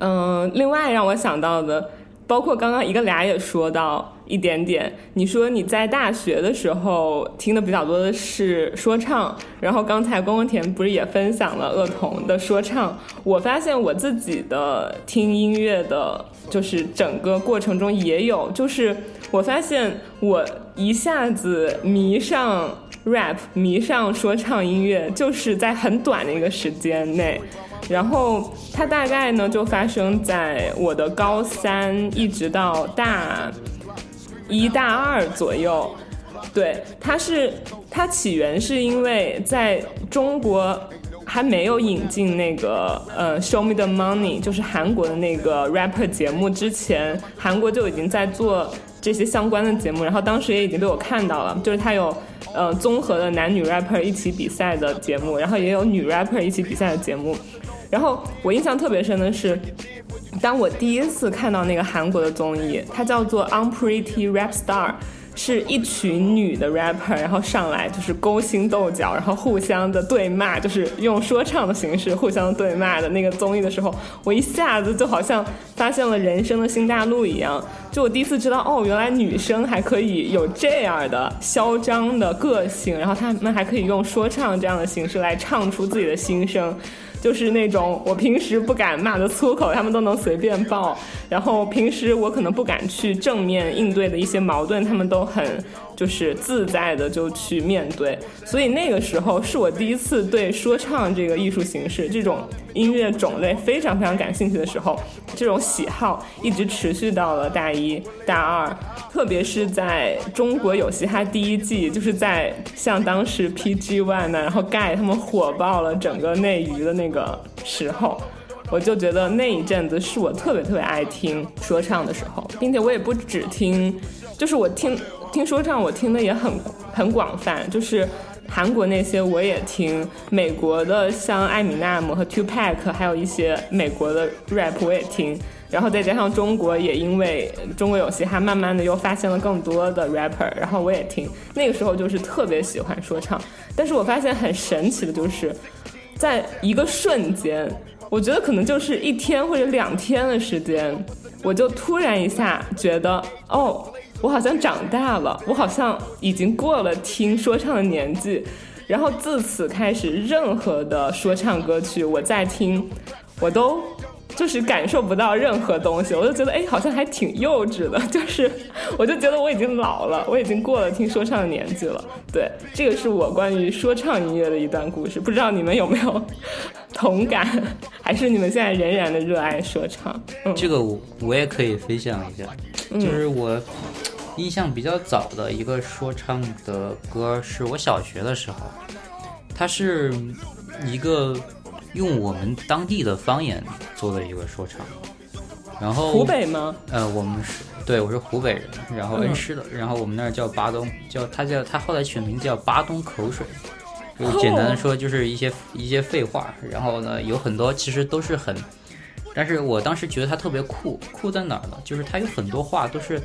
嗯，另外让我想到的，包括刚刚一个俩也说到一点点。你说你在大学的时候听的比较多的是说唱，然后刚才宫宫田不是也分享了恶童的说唱？我发现我自己的听音乐的，就是整个过程中也有，就是我发现我一下子迷上 rap，迷上说唱音乐，就是在很短的一个时间内。然后它大概呢就发生在我的高三一直到大一大二左右，对，它是它起源是因为在中国还没有引进那个呃 Show Me the Money，就是韩国的那个 rapper 节目之前，韩国就已经在做这些相关的节目，然后当时也已经被我看到了，就是它有呃综合的男女 rapper 一起比赛的节目，然后也有女 rapper 一起比赛的节目。然后我印象特别深的是，当我第一次看到那个韩国的综艺，它叫做《Unpretty Rap Star》，是一群女的 rapper，然后上来就是勾心斗角，然后互相的对骂，就是用说唱的形式互相对骂的那个综艺的时候，我一下子就好像发现了人生的新大陆一样，就我第一次知道，哦，原来女生还可以有这样的嚣张的个性，然后她们还可以用说唱这样的形式来唱出自己的心声。就是那种我平时不敢骂的粗口，他们都能随便爆。然后平时我可能不敢去正面应对的一些矛盾，他们都很就是自在的就去面对。所以那个时候是我第一次对说唱这个艺术形式、这种音乐种类非常非常感兴趣的时候，这种喜好一直持续到了大一大二。特别是在中国有嘻哈第一季，就是在像当时 PG One 呢，然后盖他们火爆了整个内娱的那个时候，我就觉得那一阵子是我特别特别爱听说唱的时候，并且我也不只听，就是我听听说唱，我听的也很很广泛，就是韩国那些我也听，美国的像艾米纳姆和 Two Pack，还有一些美国的 rap 我也听。然后再加上中国也因为中国有嘻哈，慢慢的又发现了更多的 rapper，然后我也听，那个时候就是特别喜欢说唱。但是我发现很神奇的就是，在一个瞬间，我觉得可能就是一天或者两天的时间，我就突然一下觉得，哦，我好像长大了，我好像已经过了听说唱的年纪。然后自此开始，任何的说唱歌曲我在听，我都就是感受不到任何东西，我就觉得哎，好像还挺幼稚的，就是我就觉得我已经老了，我已经过了听说唱的年纪了。对，这个是我关于说唱音乐的一段故事，不知道你们有没有同感，还是你们现在仍然的热爱说唱？这个我我也可以分享一下，就是我。印象比较早的一个说唱的歌是我小学的时候，它是一个用我们当地的方言做的一个说唱，然后湖北吗？呃，我们是对，我是湖北人，然后恩施的，然后我们那儿叫巴东，叫他叫他后来取名字叫巴东口水，就简单的说就是一些一些废话，然后呢有很多其实都是很，但是我当时觉得他特别酷，酷在哪儿呢？就是他有很多话都是。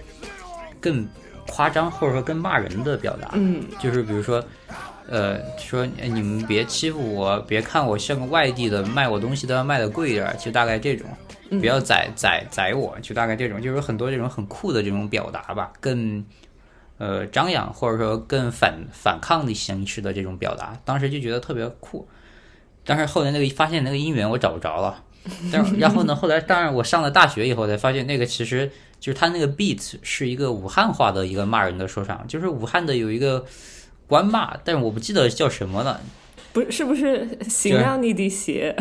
更夸张或者说更骂人的表达，嗯，就是比如说，呃，说你们别欺负我，别看我像个外地的，卖我东西都要卖的贵一点，就大概这种，不要宰宰宰我，就大概这种，就是很多这种很酷的这种表达吧，更呃张扬或者说更反反抗的形式的这种表达，当时就觉得特别酷，但是后来那个发现那个音源我找不着了，但然后呢，后来当然我上了大学以后才发现那个其实。就是他那个 beat 是一个武汉话的一个骂人的说唱，就是武汉的有一个官骂，但是我不记得叫什么了。不是不是行让你的鞋？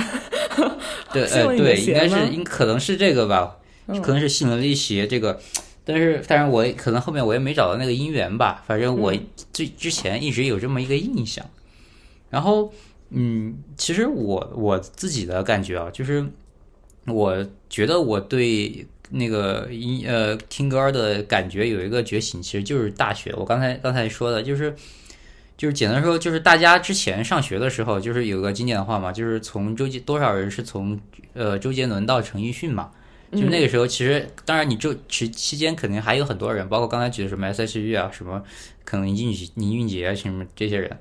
对，呃，对，应该是应可能是这个吧，可能是信了你鞋这个，但是但是我可能后面我也没找到那个音源吧，反正我最之前一直有这么一个印象。然后，嗯，其实我我自己的感觉啊，就是我觉得我对。那个音呃听歌的感觉有一个觉醒，其实就是大学。我刚才刚才说的，就是就是简单说，就是大家之前上学的时候，就是有个经典的话嘛，就是从周杰多少人是从呃周杰伦到陈奕迅嘛，就那个时候其实当然你周期期间肯定还有很多人，包括刚才举的什么 S.H.E 啊，什么可能林俊林俊杰啊什么这些人，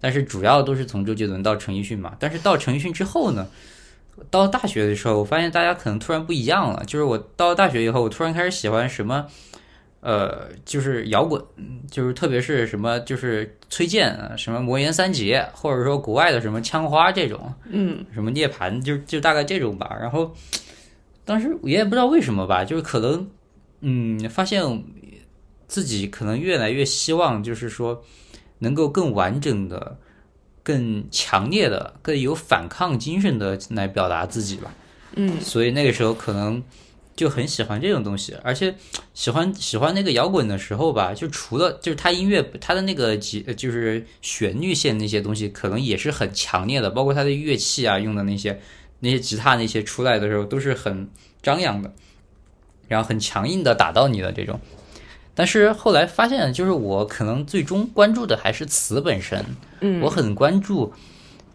但是主要都是从周杰伦到陈奕迅嘛。但是到陈奕迅之后呢？到大学的时候，我发现大家可能突然不一样了。就是我到了大学以后，我突然开始喜欢什么，呃，就是摇滚，就是特别是什么，就是崔健，什么魔岩三杰，或者说国外的什么枪花这种，嗯，什么涅槃，就就大概这种吧。然后当时我也不知道为什么吧，就是可能，嗯，发现自己可能越来越希望，就是说能够更完整的。更强烈的、更有反抗精神的来表达自己吧，嗯，所以那个时候可能就很喜欢这种东西，而且喜欢喜欢那个摇滚的时候吧，就除了就是他音乐他的那个节就是旋律线那些东西，可能也是很强烈的，包括他的乐器啊用的那些那些吉他那些出来的时候都是很张扬的，然后很强硬的打到你的这种。但是后来发现，就是我可能最终关注的还是词本身。嗯，我很关注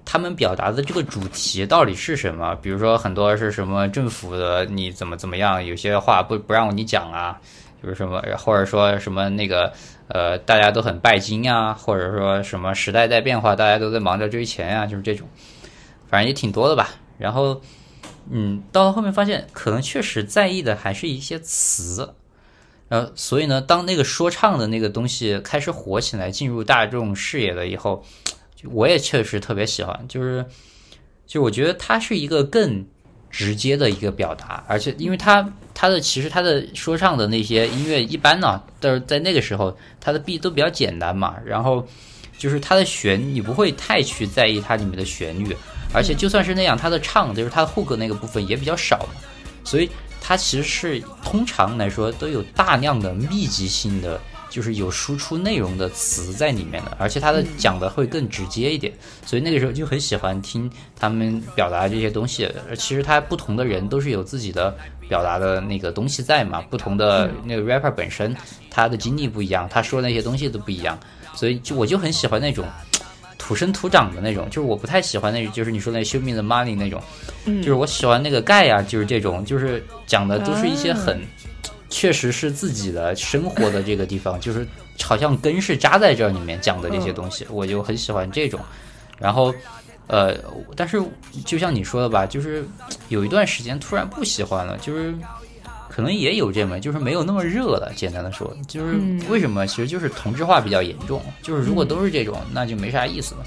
他们表达的这个主题到底是什么。比如说，很多是什么政府的你怎么怎么样，有些话不不让你讲啊，就是什么，或者说什么那个呃，大家都很拜金啊，或者说什么时代在变化，大家都在忙着追钱啊，就是这种，反正也挺多的吧。然后，嗯，到了后面发现，可能确实在意的还是一些词。呃，所以呢，当那个说唱的那个东西开始火起来，进入大众视野了以后，我也确实特别喜欢。就是，就我觉得它是一个更直接的一个表达，而且因为它它的其实它的说唱的那些音乐一般呢，都是在那个时候它的 B 都比较简单嘛，然后就是它的旋你不会太去在意它里面的旋律，而且就算是那样，它的唱就是它的 hook 那个部分也比较少，所以。它其实是通常来说都有大量的密集性的，就是有输出内容的词在里面的，而且它的讲的会更直接一点，所以那个时候就很喜欢听他们表达这些东西。而其实他不同的人都是有自己的表达的那个东西在嘛，不同的那个 rapper 本身他的经历不一样，他说那些东西都不一样，所以就我就很喜欢那种。土生土长的那种，就是我不太喜欢那，就是你说那 Show Me the Money 那种，嗯，就是我喜欢那个盖呀，就是这种，就是讲的都是一些很，确实是自己的生活的这个地方，就是好像根是扎在这里面讲的这些东西，我就很喜欢这种。然后，呃，但是就像你说的吧，就是有一段时间突然不喜欢了，就是可能也有这么，就是没有那么热了。简单的说，就是为什么？其实就是同质化比较严重。就是如果都是这种，那就没啥意思了。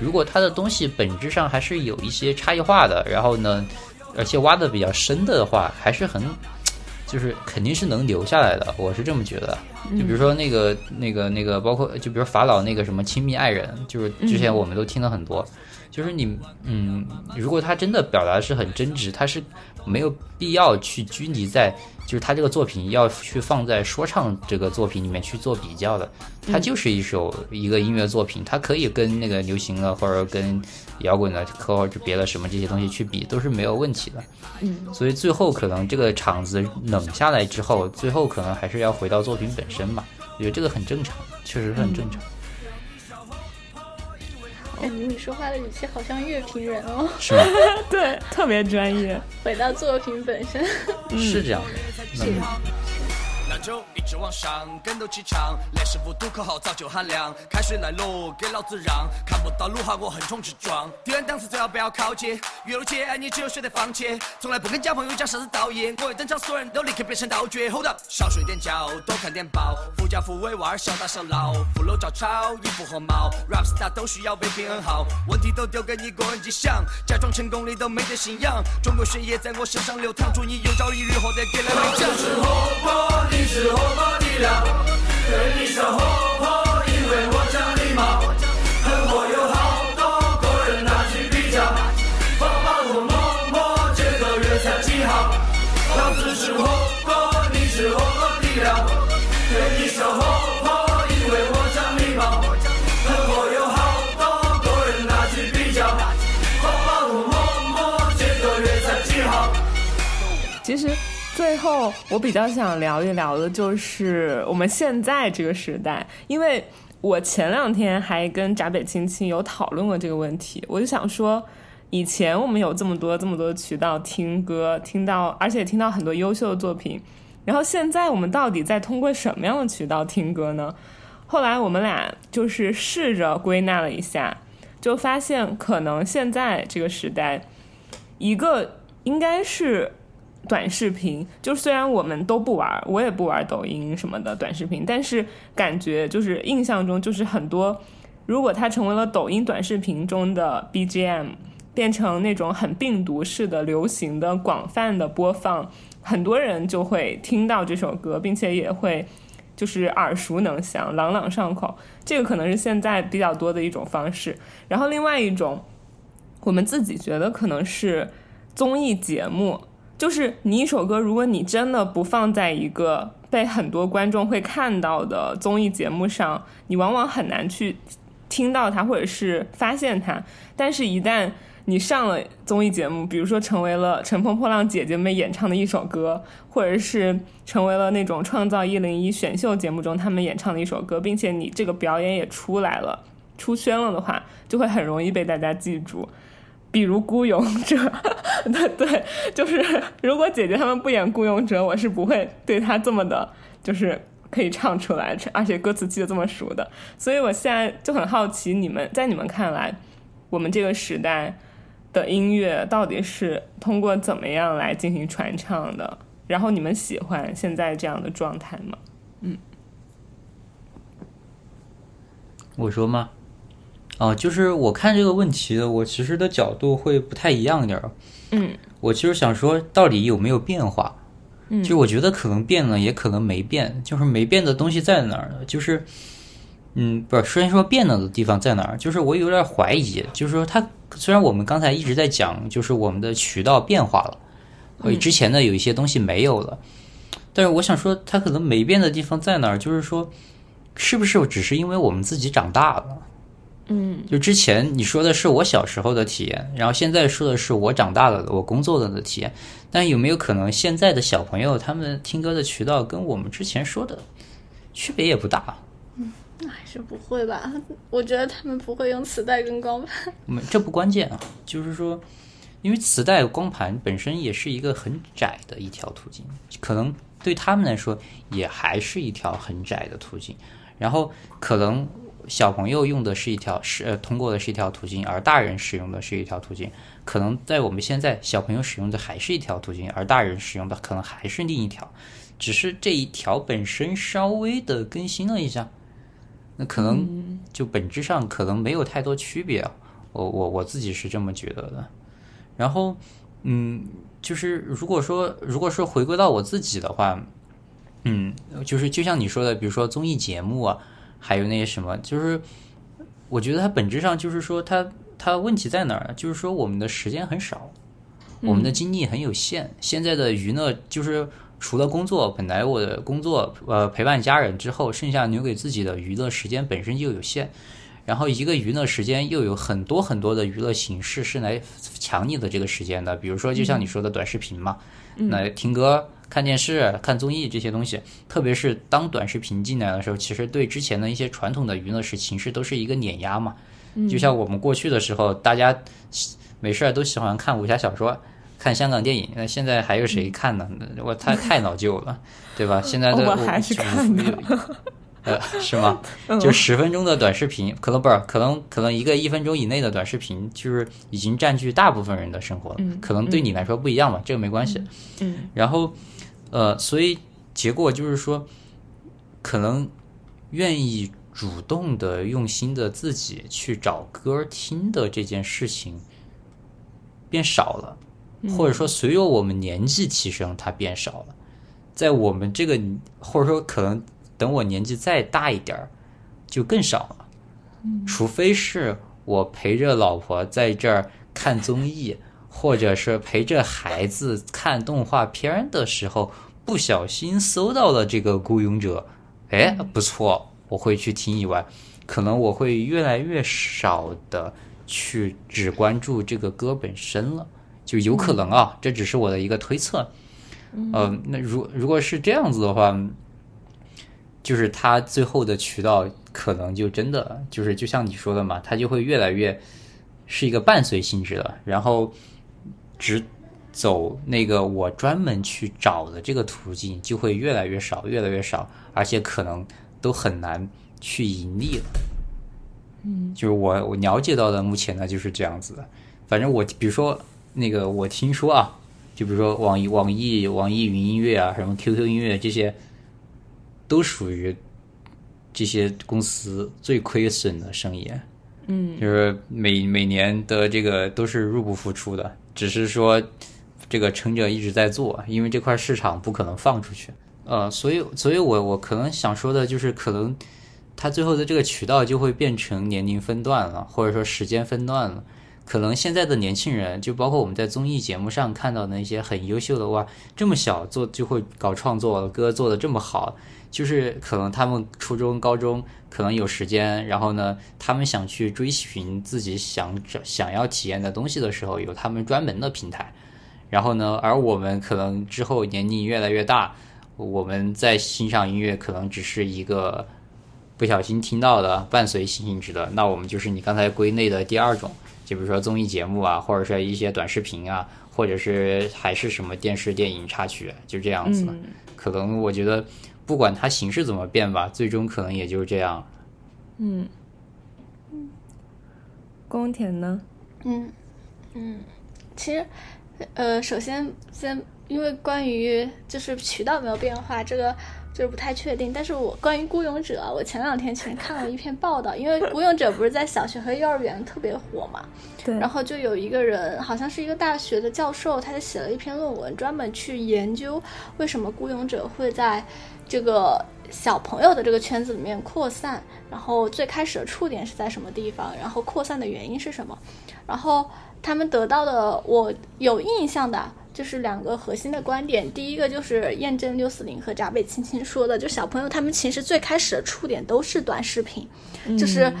如果它的东西本质上还是有一些差异化的，然后呢，而且挖的比较深的话，还是很，就是肯定是能留下来的。我是这么觉得。就比如说那个、那个、那个，包括就比如法老那个什么亲密爱人，就是之前我们都听了很多。就是你，嗯，如果他真的表达是很真挚，他是没有必要去拘泥在，就是他这个作品要去放在说唱这个作品里面去做比较的。它就是一首一个音乐作品，它可以跟那个流行的或者跟摇滚的或者别的什么这些东西去比，都是没有问题的。嗯，所以最后可能这个场子冷下来之后，最后可能还是要回到作品本身吧。我觉得这个很正常，确实很正常。感觉你说话的语气好像乐评人哦，是吗？对，特别专业。回到作品本身，是这样的。是。就一直往上，跟斗气场，练师傅读口号造就含量，开水来喽，给老子让，看不到路哈，我横冲直撞，敌人档次最好不要靠近，越路界你只有选择放弃，从来不跟假朋友讲啥子道义，我一登场，所有人都立刻变成道具。Hold up，少睡点觉，多看点报，富家富威娃儿小打小闹，富楼照抄，衣服和帽，rap star 都需要被平衡好，问题都丢给你个人去想，假装成功你都没得信仰，中国血液在我身上流淌，祝你有朝一日获得给了你奖。是火爆力量，对你说火火，因为我后，我比较想聊一聊的就是我们现在这个时代，因为我前两天还跟闸北青青有讨论过这个问题，我就想说，以前我们有这么多这么多渠道听歌，听到而且听到很多优秀的作品，然后现在我们到底在通过什么样的渠道听歌呢？后来我们俩就是试着归纳了一下，就发现可能现在这个时代，一个应该是。短视频就虽然我们都不玩，我也不玩抖音什么的短视频，但是感觉就是印象中就是很多，如果它成为了抖音短视频中的 BGM，变成那种很病毒式的流行的广泛的播放，很多人就会听到这首歌，并且也会就是耳熟能详、朗朗上口。这个可能是现在比较多的一种方式。然后另外一种，我们自己觉得可能是综艺节目。就是你一首歌，如果你真的不放在一个被很多观众会看到的综艺节目上，你往往很难去听到它，或者是发现它。但是，一旦你上了综艺节目，比如说成为了《乘风破浪》姐姐们演唱的一首歌，或者是成为了那种《创造一零一》选秀节目中他们演唱的一首歌，并且你这个表演也出来了、出圈了的话，就会很容易被大家记住。比如《孤勇者》，对对，就是如果姐姐他们不演《孤勇者》，我是不会对他这么的，就是可以唱出来，而且歌词记得这么熟的。所以我现在就很好奇，你们在你们看来，我们这个时代的音乐到底是通过怎么样来进行传唱的？然后你们喜欢现在这样的状态吗？嗯，我说吗？哦，就是我看这个问题的，我其实的角度会不太一样一点儿。嗯，我其实想说，到底有没有变化？嗯，就我觉得可能变了，也可能没变。就是没变的东西在哪儿呢？就是，嗯，不是，虽然说变了的地方在哪儿，就是我有点怀疑。就是说，它虽然我们刚才一直在讲，就是我们的渠道变化了，所以之前的有一些东西没有了，但是我想说，它可能没变的地方在哪儿？就是说，是不是只是因为我们自己长大了？嗯，就之前你说的是我小时候的体验，然后现在说的是我长大了我工作了的体验，但有没有可能现在的小朋友他们听歌的渠道跟我们之前说的区别也不大？嗯，那还是不会吧？我觉得他们不会用磁带跟光盘。没，这不关键啊，就是说，因为磁带光盘本身也是一个很窄的一条途径，可能对他们来说也还是一条很窄的途径。然后可能小朋友用的是一条是呃通过的是一条途径，而大人使用的是一条途径。可能在我们现在，小朋友使用的还是一条途径，而大人使用的可能还是另一条，只是这一条本身稍微的更新了一下。那可能就本质上可能没有太多区别，我我我自己是这么觉得的。然后，嗯，就是如果说如果说回归到我自己的话，嗯，就是就像你说的，比如说综艺节目啊，还有那些什么，就是我觉得它本质上就是说它它问题在哪儿？就是说我们的时间很少，我们的精力很有限。现在的娱乐就是。除了工作，本来我的工作呃陪伴家人之后，剩下留给自己的娱乐时间本身就有限，然后一个娱乐时间又有很多很多的娱乐形式是来抢你的这个时间的，比如说就像你说的短视频嘛，那听歌、看电视、看综艺这些东西，特别是当短视频进来的时候，其实对之前的一些传统的娱乐时形式都是一个碾压嘛，就像我们过去的时候，大家没事儿都喜欢看武侠小说。看香港电影，那现在还有谁看呢？我太太老旧了，对吧？现在的我还是看的，呃，是吗？就十分钟的短视频，可能不是，可能可能一个一分钟以内的短视频，就是已经占据大部分人的生活了。可能对你来说不一样吧，这个没关系。嗯。然后，呃，所以结果就是说，可能愿意主动的、用心的自己去找歌听的这件事情变少了。或者说，随着我们年纪提升，它变少了。在我们这个，或者说可能等我年纪再大一点儿，就更少了。除非是我陪着老婆在这儿看综艺，或者是陪着孩子看动画片的时候，不小心搜到了这个《孤勇者》，哎，不错，我会去听以外，可能我会越来越少的去只关注这个歌本身了。就有可能啊，这只是我的一个推测。嗯，那如如果是这样子的话，就是它最后的渠道可能就真的就是就像你说的嘛，它就会越来越是一个伴随性质的，然后只走那个我专门去找的这个途径就会越来越少，越来越少，而且可能都很难去盈利了。嗯，就是我我了解到的目前呢就是这样子的，反正我比如说。那个我听说啊，就比如说网易、网易、网易云音乐啊，什么 QQ 音乐这些，都属于这些公司最亏损的生意。嗯，就是每每年的这个都是入不敷出的，只是说这个撑着一直在做，因为这块市场不可能放出去。呃，所以，所以我我可能想说的就是，可能它最后的这个渠道就会变成年龄分段了，或者说时间分段了。可能现在的年轻人，就包括我们在综艺节目上看到的那些很优秀的哇，这么小做就会搞创作，歌做的这么好，就是可能他们初中、高中可能有时间，然后呢，他们想去追寻自己想想要体验的东西的时候，有他们专门的平台。然后呢，而我们可能之后年龄越来越大，我们在欣赏音乐可能只是一个不小心听到的伴随性质的，那我们就是你刚才归类的第二种。就比如说综艺节目啊，或者是一些短视频啊，或者是还是什么电视电影插曲，就这样子。可能我觉得，不管它形式怎么变吧，最终可能也就是这样。嗯嗯，宫田呢？嗯嗯，其实呃，首先先因为关于就是渠道没有变化，这个。就是不太确定，但是我关于孤勇者，我前两天其实看了一篇报道，因为孤勇者不是在小学和幼儿园特别火嘛，对，然后就有一个人，好像是一个大学的教授，他就写了一篇论文，专门去研究为什么孤勇者会在这个小朋友的这个圈子里面扩散，然后最开始的触点是在什么？地方，然后扩散的原因是什么，然后他们得到的我有印象的。就是两个核心的观点，第一个就是验证六四零和闸北青青说的，就小朋友他们其实最开始的触点都是短视频，就是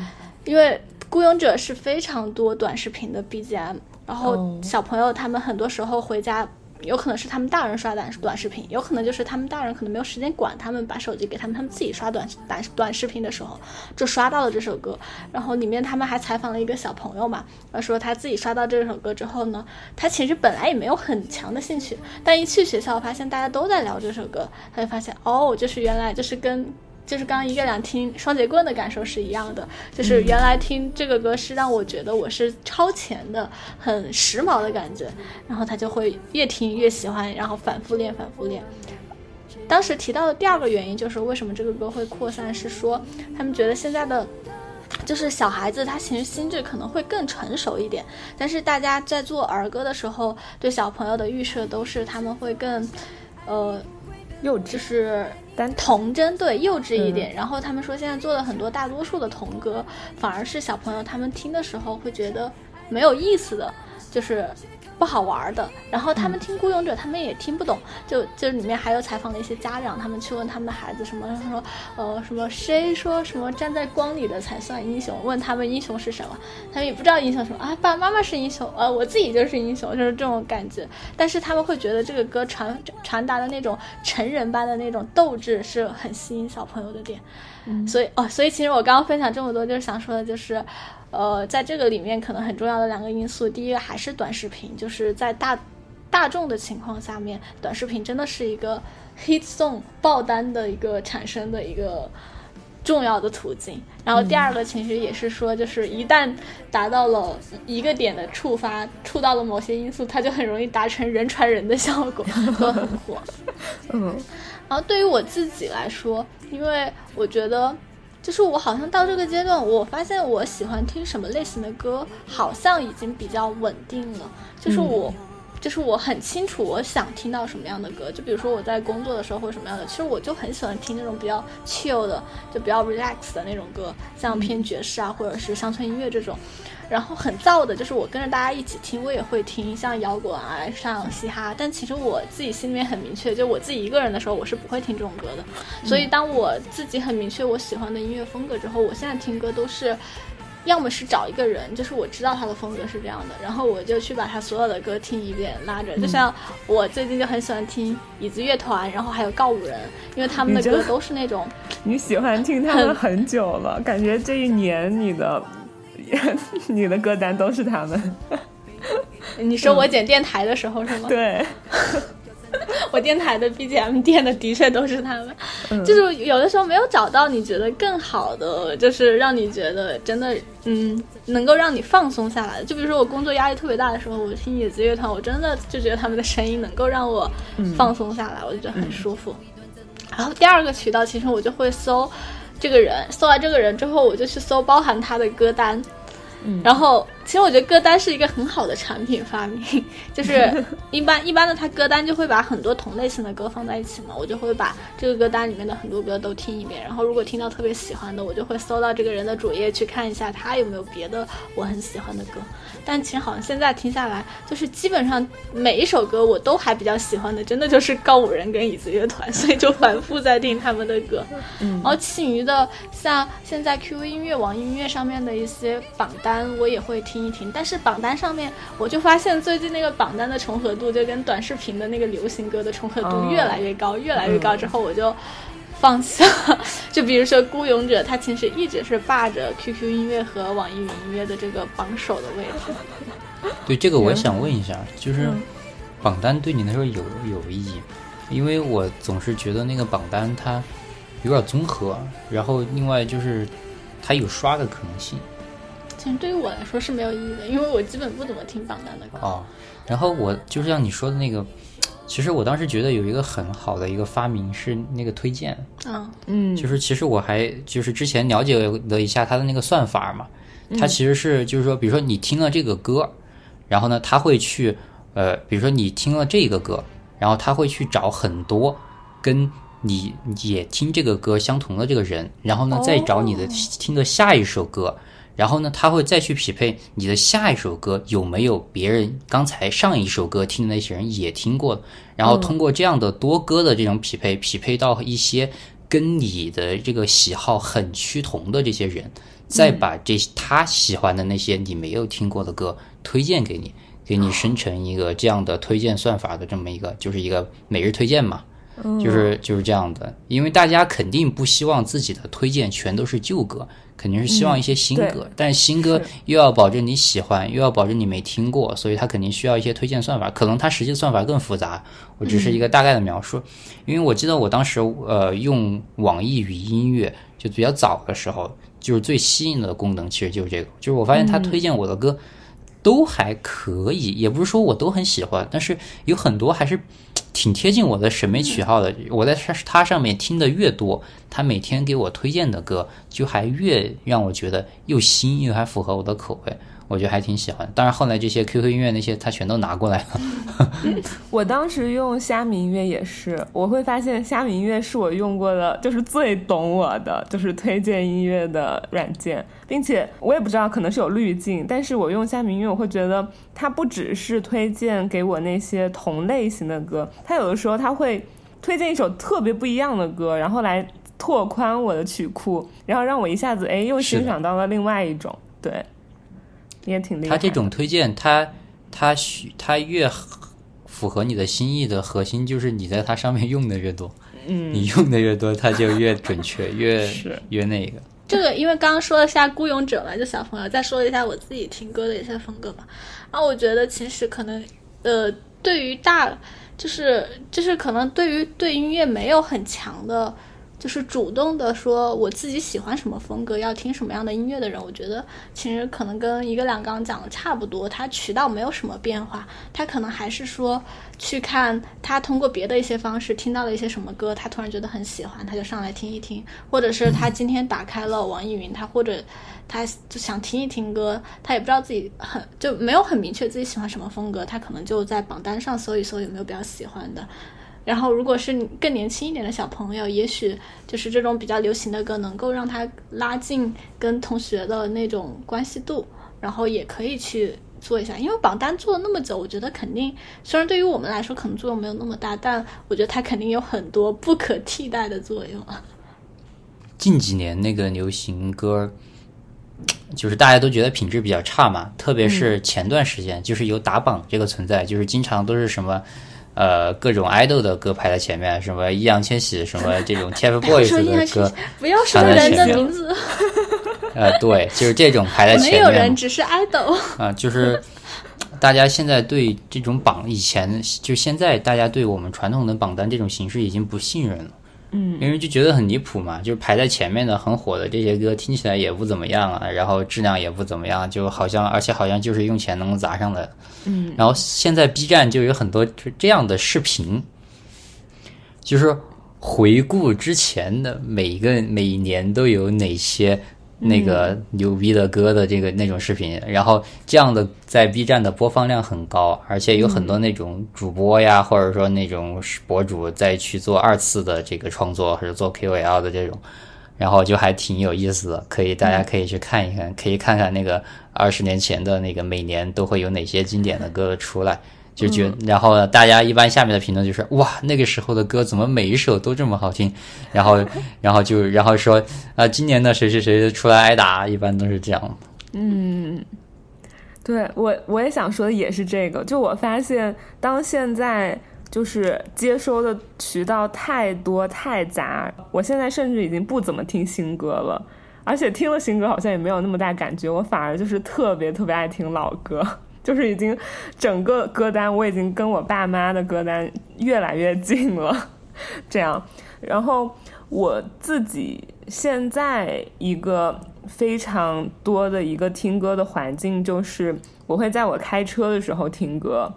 因为雇佣者是非常多短视频的 BGM，然后小朋友他们很多时候回家有可能是他们大人刷短短视频，有可能就是他们大人可能没有时间管他们，把手机给他们，他们自己刷短短短视频的时候就刷到了这首歌。然后里面他们还采访了一个小朋友嘛，他说他自己刷到这首歌之后呢，他其实本来也没有很强的兴趣，但一去学校发现大家都在聊这首歌，他就发现哦，就是原来就是跟。就是刚刚一个两听双节棍的感受是一样的，就是原来听这个歌是让我觉得我是超前的、很时髦的感觉，然后他就会越听越喜欢，然后反复练、反复练。当时提到的第二个原因就是为什么这个歌会扩散，是说他们觉得现在的就是小孩子他其实心智可能会更成熟一点，但是大家在做儿歌的时候对小朋友的预设都是他们会更，呃，幼稚就是。童真对幼稚一点，然后他们说现在做的很多大多数的童歌，反而是小朋友他们听的时候会觉得没有意思的，就是。不好玩的，然后他们听《孤勇者》，他们也听不懂。就就里面还有采访了一些家长，他们去问他们的孩子什么，他说，呃，什么谁说什么站在光里的才算英雄？问他们英雄是什么，他们也不知道英雄什么啊。爸爸妈妈是英雄，呃，我自己就是英雄，就是这种感觉。但是他们会觉得这个歌传传达的那种成人般的那种斗志是很吸引小朋友的点。嗯所以哦，所以其实我刚刚分享这么多，就是想说的就是。呃，在这个里面可能很重要的两个因素，第一个还是短视频，就是在大大众的情况下面，短视频真的是一个 hit song 爆单的一个产生的一个重要的途径。然后第二个其实也是说，就是一旦达到了一个点的触发，触到了某些因素，它就很容易达成人传人的效果，都 很火。嗯，然后对于我自己来说，因为我觉得。就是我好像到这个阶段，我发现我喜欢听什么类型的歌，好像已经比较稳定了。就是我，就是我很清楚我想听到什么样的歌。就比如说我在工作的时候或者什么样的，其实我就很喜欢听那种比较 chill 的，就比较 relax 的那种歌，像偏爵士啊，或者是乡村音乐这种。然后很燥的，就是我跟着大家一起听，我也会听，像摇滚啊，像嘻哈。但其实我自己心里面很明确，就我自己一个人的时候，我是不会听这种歌的。所以当我自己很明确我喜欢的音乐风格之后，我现在听歌都是，要么是找一个人，就是我知道他的风格是这样的，然后我就去把他所有的歌听一遍，拉着。就像我最近就很喜欢听椅子乐团，然后还有告五人，因为他们的歌都是那种你喜欢听他们很久了，感觉这一年你的。你的歌单都是他们。你说我剪电台的时候是吗？对，我电台的 BGM 垫的的确都是他们。就是有的时候没有找到你觉得更好的，就是让你觉得真的嗯能够让你放松下来的。就比如说我工作压力特别大的时候，我听野子乐团，我真的就觉得他们的声音能够让我放松下来，我就觉得很舒服。然后第二个渠道，其实我就会搜这个人，搜完这个人之后，我就去搜包含他的歌单。嗯然后，其实我觉得歌单是一个很好的产品发明，就是 一般一般的，他歌单就会把很多同类型的歌放在一起嘛，我就会把这个歌单里面的很多歌都听一遍，然后如果听到特别喜欢的，我就会搜到这个人的主页去看一下他有没有别的我很喜欢的歌。但其实好像现在听下来，就是基本上每一首歌我都还比较喜欢的，真的就是告五人跟椅子乐团，所以就反复在听他们的歌。嗯，然后其余的像现在 QQ 音乐、网易音乐上面的一些榜单，我也会听一听。但是榜单上面，我就发现最近那个榜单的重合度就跟短视频的那个流行歌的重合度越来越高，越来越高。之后我就。放下，就比如说《孤勇者》，他其实一直是霸着 QQ 音乐和网易云音乐的这个榜首的位置。对这个，我想问一下，就是榜单对你来说有有意义？因为我总是觉得那个榜单它有点综合，然后另外就是它有刷的可能性。其实对于我来说是没有意义的，因为我基本不怎么听榜单的歌。哦，然后我就是像你说的那个。其实我当时觉得有一个很好的一个发明是那个推荐，嗯。嗯，就是其实我还就是之前了解了一下它的那个算法嘛，它其实是就是说，比如说你听了这个歌，然后呢，他会去呃，比如说你听了这个歌，然后他会去找很多跟你也听这个歌相同的这个人，然后呢再找你的听的下一首歌。然后呢，他会再去匹配你的下一首歌有没有别人刚才上一首歌听的那些人也听过，然后通过这样的多歌的这种匹配，匹配到一些跟你的这个喜好很趋同的这些人，再把这他喜欢的那些你没有听过的歌推荐给你，给你生成一个这样的推荐算法的这么一个，就是一个每日推荐嘛，就是就是这样的。因为大家肯定不希望自己的推荐全都是旧歌，肯定是希望一些新歌，但新歌又要保证你喜欢，又要保证你没听过，所以它肯定需要一些推荐算法。可能它实际算法更复杂，我只是一个大概的描述。因为我记得我当时呃用网易云音乐就比较早的时候，就是最吸引的功能其实就是这个，就是我发现它推荐我的歌。都还可以，也不是说我都很喜欢，但是有很多还是挺贴近我的审美取好的。我在它它上面听的越多，他每天给我推荐的歌就还越让我觉得又新又还符合我的口味。我觉得还挺喜欢，当然后来这些 QQ 音乐那些他全都拿过来了。我当时用虾米音乐也是，我会发现虾米音乐是我用过的就是最懂我的，就是推荐音乐的软件，并且我也不知道可能是有滤镜，但是我用虾米音乐我会觉得它不只是推荐给我那些同类型的歌，它有的时候它会推荐一首特别不一样的歌，然后来拓宽我的曲库，然后让我一下子哎又欣赏到了另外一种对。也挺厉害。他这种推荐，他他需他越符合你的心意的核心，就是你在它上面用的越多，嗯，你用的越多，它就越准确，越是越那个。这个因为刚刚说了一下《孤勇者》嘛，就小朋友再说一下我自己听歌的一些风格嘛。然后我觉得其实可能呃，对于大就是就是可能对于对音乐没有很强的。就是主动的说我自己喜欢什么风格，要听什么样的音乐的人，我觉得其实可能跟一个两刚讲的差不多，他渠道没有什么变化，他可能还是说去看他通过别的一些方式听到了一些什么歌，他突然觉得很喜欢，他就上来听一听，或者是他今天打开了网易云，他或者他就想听一听歌，他也不知道自己很就没有很明确自己喜欢什么风格，他可能就在榜单上搜一搜有没有比较喜欢的。然后，如果是更年轻一点的小朋友，也许就是这种比较流行的歌，能够让他拉近跟同学的那种关系度，然后也可以去做一下。因为榜单做了那么久，我觉得肯定，虽然对于我们来说可能作用没有那么大，但我觉得它肯定有很多不可替代的作用。近几年那个流行歌，就是大家都觉得品质比较差嘛，特别是前段时间，就是有打榜这个存在，就是经常都是什么。呃，各种 idol 的歌排在前面，什么易烊千玺，什么这种 TFBOYS 的歌，不要说人的名字。呃，对，就是这种排在 前面。没有人，只是 idol。啊，就是大家现在对这种榜，以前就现在大家对我们传统的榜单这种形式已经不信任了。嗯，因为就觉得很离谱嘛，就是排在前面的很火的这些歌听起来也不怎么样啊，然后质量也不怎么样，就好像而且好像就是用钱能砸上来的。嗯，然后现在 B 站就有很多这样的视频，就是回顾之前的每一个每一年都有哪些。那个牛逼的歌的这个那种视频，然后这样的在 B 站的播放量很高，而且有很多那种主播呀，或者说那种博主再去做二次的这个创作或者做 KOL 的这种，然后就还挺有意思的，可以大家可以去看一看，可以看看那个二十年前的那个每年都会有哪些经典的歌出来。就觉，然后大家一般下面的评论就是哇，那个时候的歌怎么每一首都这么好听？然后，然后就然后说啊，今年的谁谁谁出来挨打，一般都是这样。嗯，对我我也想说的也是这个，就我发现，当现在就是接收的渠道太多太杂，我现在甚至已经不怎么听新歌了，而且听了新歌好像也没有那么大感觉，我反而就是特别特别爱听老歌。就是已经整个歌单，我已经跟我爸妈的歌单越来越近了，这样。然后我自己现在一个非常多的一个听歌的环境，就是我会在我开车的时候听歌，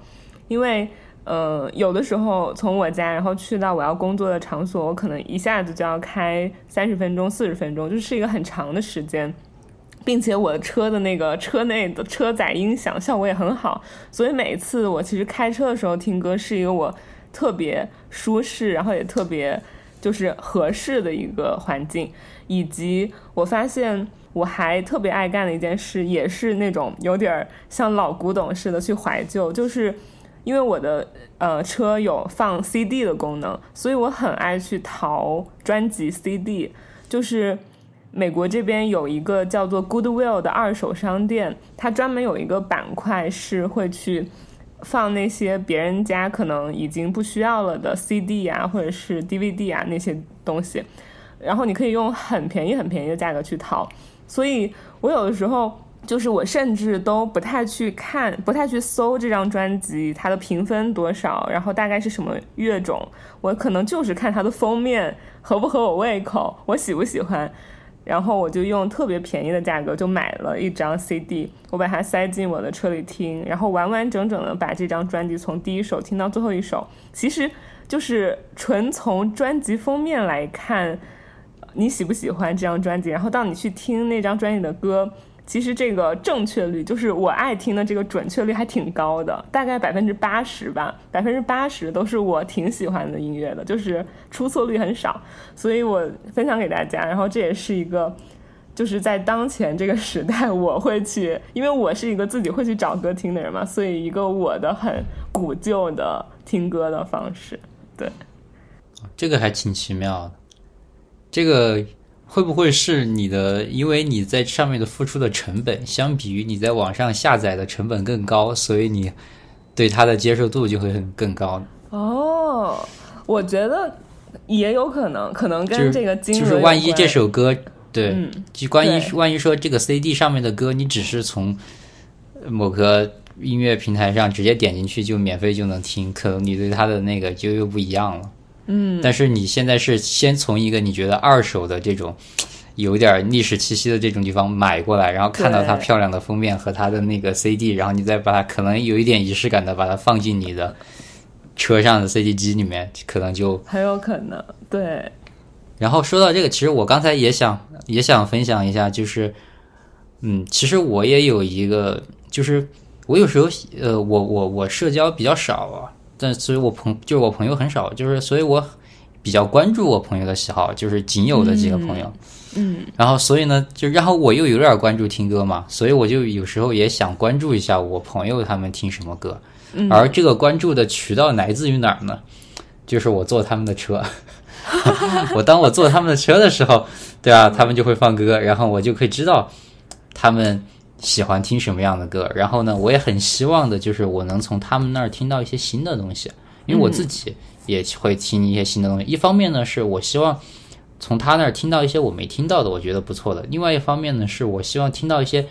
因为呃有的时候从我家然后去到我要工作的场所，我可能一下子就要开三十分钟、四十分钟，就是一个很长的时间。并且我的车的那个车内的车载音响效果也很好，所以每一次我其实开车的时候听歌是一个我特别舒适，然后也特别就是合适的一个环境。以及我发现我还特别爱干的一件事，也是那种有点像老古董似的去怀旧，就是因为我的呃车有放 CD 的功能，所以我很爱去淘专辑 CD，就是。美国这边有一个叫做 Goodwill 的二手商店，它专门有一个板块是会去放那些别人家可能已经不需要了的 CD 啊，或者是 DVD 啊那些东西，然后你可以用很便宜很便宜的价格去淘。所以我有的时候就是我甚至都不太去看，不太去搜这张专辑它的评分多少，然后大概是什么乐种，我可能就是看它的封面合不合我胃口，我喜不喜欢。然后我就用特别便宜的价格就买了一张 CD，我把它塞进我的车里听，然后完完整整的把这张专辑从第一首听到最后一首。其实就是纯从专辑封面来看，你喜不喜欢这张专辑，然后到你去听那张专辑的歌。其实这个正确率，就是我爱听的这个准确率还挺高的，大概百分之八十吧，百分之八十都是我挺喜欢的音乐的，就是出错率很少，所以我分享给大家。然后这也是一个，就是在当前这个时代，我会去，因为我是一个自己会去找歌听的人嘛，所以一个我的很古旧的听歌的方式。对，这个还挺奇妙的，这个。会不会是你的？因为你在上面的付出的成本，相比于你在网上下载的成本更高，所以你对它的接受度就会很更高。哦，我觉得也有可能，可能跟这个就是万一这首歌，对，就关于万一说这个 CD 上面的歌，你只是从某个音乐平台上直接点进去就免费就能听，可能你对它的那个就又不一样了。嗯，但是你现在是先从一个你觉得二手的这种 有点历史气息的这种地方买过来，然后看到它漂亮的封面和它的那个 CD，然后你再把它可能有一点仪式感的把它放进你的车上的 CD 机里面，可能就很有可能对。然后说到这个，其实我刚才也想也想分享一下，就是嗯，其实我也有一个，就是我有时候呃，我我我社交比较少啊。但所以，我朋就是我朋友很少，就是所以我比较关注我朋友的喜好，就是仅有的几个朋友。嗯，然后所以呢，就然后我又有点关注听歌嘛，所以我就有时候也想关注一下我朋友他们听什么歌。而这个关注的渠道来自于哪儿呢？就是我坐他们的车，我当我坐他们的车的时候，对啊，他们就会放歌，然后我就可以知道他们。喜欢听什么样的歌？然后呢，我也很希望的就是我能从他们那儿听到一些新的东西，因为我自己也会听一些新的东西。一方面呢，是我希望从他那儿听到一些我没听到的，我觉得不错的；另外一方面呢，是我希望听到一些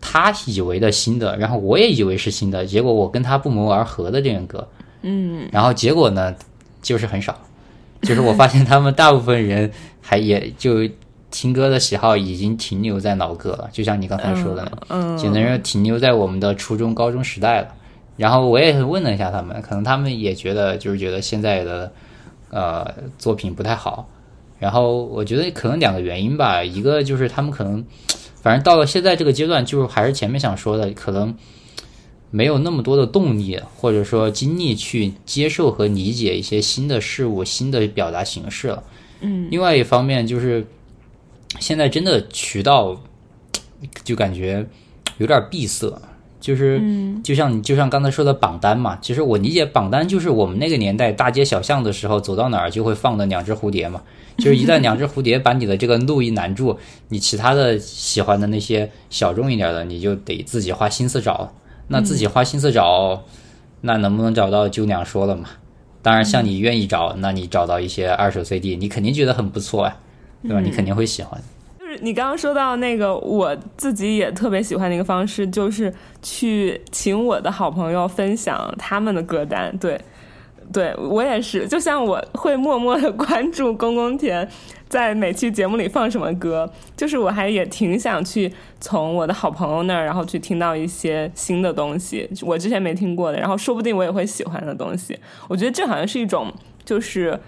他以为的新的，然后我也以为是新的，结果我跟他不谋而合的这种歌。嗯，然后结果呢，就是很少，就是我发现他们大部分人还也就。听歌的喜好已经停留在老歌了，就像你刚才说的，嗯，只能说停留在我们的初中、高中时代了。然后我也问了一下他们，可能他们也觉得就是觉得现在的呃作品不太好。然后我觉得可能两个原因吧，一个就是他们可能反正到了现在这个阶段，就是还是前面想说的，可能没有那么多的动力或者说精力去接受和理解一些新的事物、新的表达形式了。嗯，另外一方面就是。现在真的渠道就感觉有点闭塞，就是就像你就像刚才说的榜单嘛，其实我理解榜单就是我们那个年代大街小巷的时候走到哪儿就会放的两只蝴蝶嘛，就是一旦两只蝴蝶把你的这个路一拦住，你其他的喜欢的那些小众一点的你就得自己花心思找，那自己花心思找，那能不能找到就两说了嘛。当然，像你愿意找，那你找到一些二手 CD，你肯定觉得很不错啊。对吧？你肯定会喜欢。就是你刚刚说到那个，我自己也特别喜欢的一个方式，就是去请我的好朋友分享他们的歌单。对，对我也是。就像我会默默的 关注公公田在每期节目里放什么歌，就是我还也挺想去从我的好朋友那儿，然后去听到一些新的东西，我之前没听过的，然后说不定我也会喜欢的东西。我觉得这好像是一种，就是。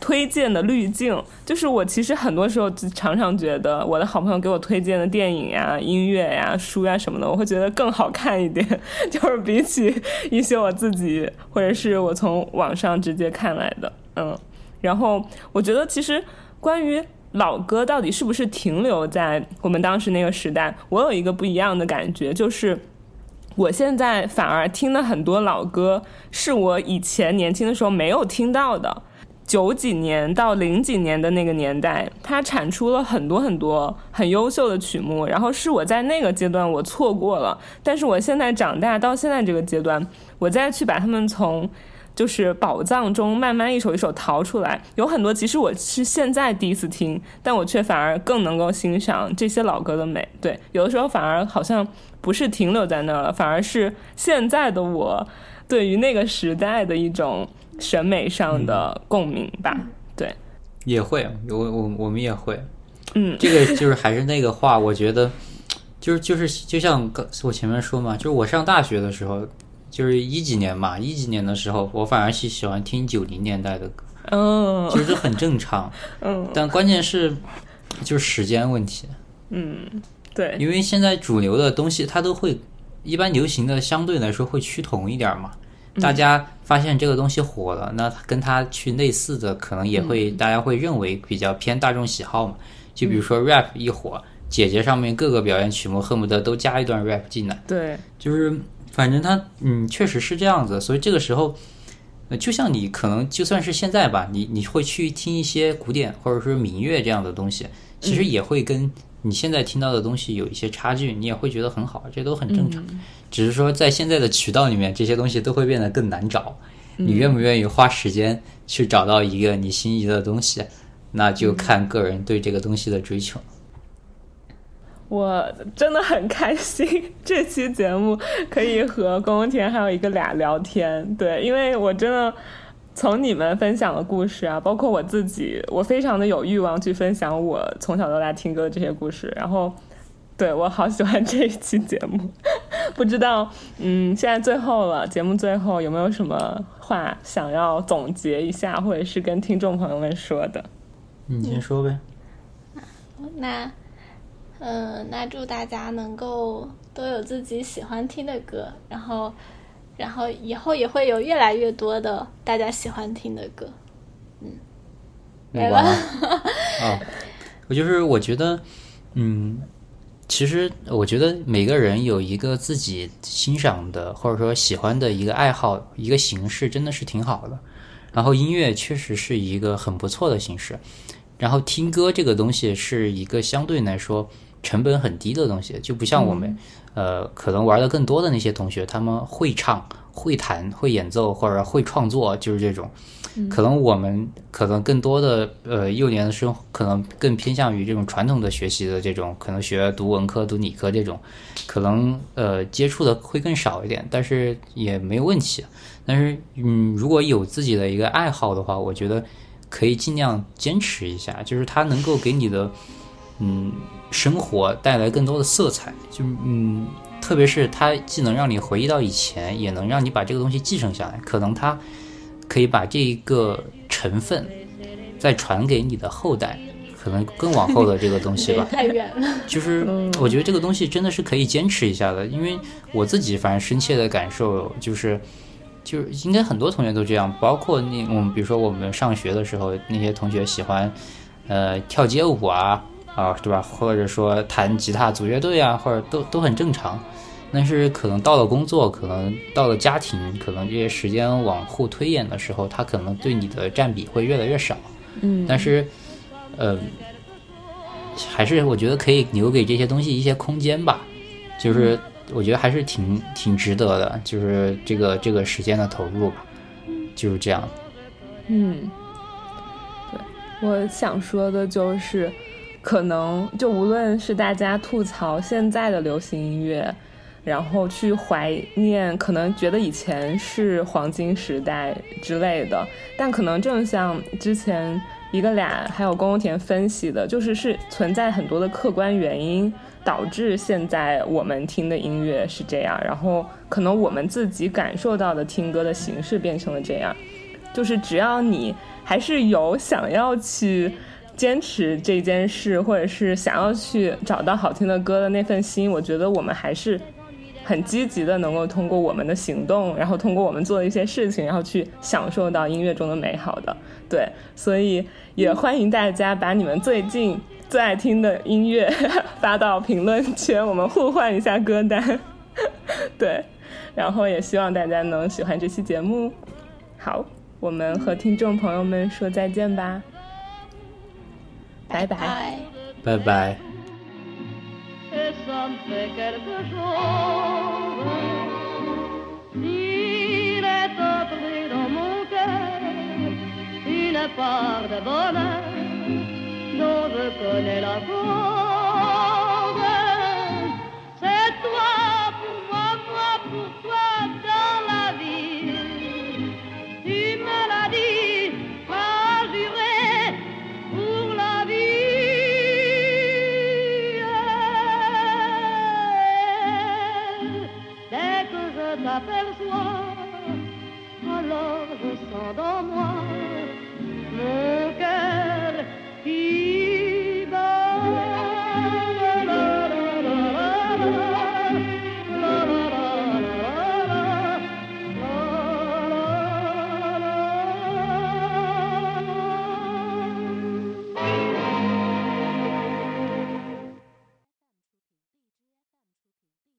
推荐的滤镜，就是我其实很多时候常常觉得我的好朋友给我推荐的电影呀、音乐呀、书呀什么的，我会觉得更好看一点，就是比起一些我自己或者是我从网上直接看来的，嗯。然后我觉得其实关于老歌到底是不是停留在我们当时那个时代，我有一个不一样的感觉，就是我现在反而听的很多老歌是我以前年轻的时候没有听到的。九几年到零几年的那个年代，它产出了很多很多很优秀的曲目，然后是我在那个阶段我错过了，但是我现在长大到现在这个阶段，我再去把它们从就是宝藏中慢慢一首一首淘出来，有很多其实我是现在第一次听，但我却反而更能够欣赏这些老歌的美。对，有的时候反而好像不是停留在那儿了，反而是现在的我对于那个时代的一种。审美上的共鸣吧，对，也会，我我我们也会，嗯，这个就是还是那个话，我觉得就是就是就像刚我前面说嘛，就是我上大学的时候，就是一几年嘛，一几年的时候，我反而是喜欢听九零年代的歌，哦，其实很正常，嗯，但关键是就是时间问题，嗯，对，因为现在主流的东西它都会一般流行的相对来说会趋同一点嘛。大家发现这个东西火了，那跟它去类似的，可能也会大家会认为比较偏大众喜好嘛。就比如说 rap 一火，姐姐上面各个表演曲目恨不得都加一段 rap 进来。对，就是反正它嗯确实是这样子，所以这个时候，就像你可能就算是现在吧，你你会去听一些古典或者说民乐这样的东西，其实也会跟你现在听到的东西有一些差距，你也会觉得很好，这都很正常。只是说，在现在的渠道里面，这些东西都会变得更难找。你愿不愿意花时间去找到一个你心仪的东西，那就看个人对这个东西的追求。我真的很开心，这期节目可以和宫宫田还有一个俩聊天。对，因为我真的从你们分享的故事啊，包括我自己，我非常的有欲望去分享我从小到大听歌的这些故事，然后。对，我好喜欢这一期节目，不知道，嗯，现在最后了，节目最后有没有什么话想要总结一下，或者是跟听众朋友们说的？你先说呗。那，嗯，那祝大家能够都有自己喜欢听的歌，然后，然后以后也会有越来越多的大家喜欢听的歌。嗯，没了。啊，我就是我觉得，嗯。其实我觉得每个人有一个自己欣赏的或者说喜欢的一个爱好一个形式，真的是挺好的。然后音乐确实是一个很不错的形式。然后听歌这个东西是一个相对来说成本很低的东西，就不像我们呃可能玩的更多的那些同学，他们会唱、会弹、会演奏或者会创作，就是这种。可能我们可能更多的呃幼年的生可能更偏向于这种传统的学习的这种，可能学读文科、读理科这种，可能呃接触的会更少一点，但是也没有问题。但是嗯，如果有自己的一个爱好的话，我觉得可以尽量坚持一下，就是它能够给你的嗯生活带来更多的色彩，就嗯，特别是它既能让你回忆到以前，也能让你把这个东西继承下来，可能它。可以把这一个成分再传给你的后代，可能更往后的这个东西吧。太远了。就是我觉得这个东西真的是可以坚持一下的，因为我自己反正深切的感受就是，就是应该很多同学都这样，包括那我们比如说我们上学的时候，那些同学喜欢呃跳街舞啊啊对吧？或者说弹吉他组乐队啊，或者都都很正常。但是可能到了工作，可能到了家庭，可能这些时间往后推演的时候，它可能对你的占比会越来越少。嗯，但是，呃，还是我觉得可以留给这些东西一些空间吧。就是我觉得还是挺挺值得的，就是这个这个时间的投入吧，就是这样。嗯，对，我想说的就是，可能就无论是大家吐槽现在的流行音乐。然后去怀念，可能觉得以前是黄金时代之类的，但可能正像之前一个俩还有宫田分析的，就是是存在很多的客观原因导致现在我们听的音乐是这样，然后可能我们自己感受到的听歌的形式变成了这样，就是只要你还是有想要去坚持这件事，或者是想要去找到好听的歌的那份心，我觉得我们还是。很积极的，能够通过我们的行动，然后通过我们做的一些事情，然后去享受到音乐中的美好的。对，所以也欢迎大家把你们最近最爱听的音乐发到评论圈，我们互换一下歌单。对，然后也希望大家能喜欢这期节目。好，我们和听众朋友们说再见吧，拜拜，拜拜。t'aperçois, alors je sens dans moi descend en moi. Mon cœur, il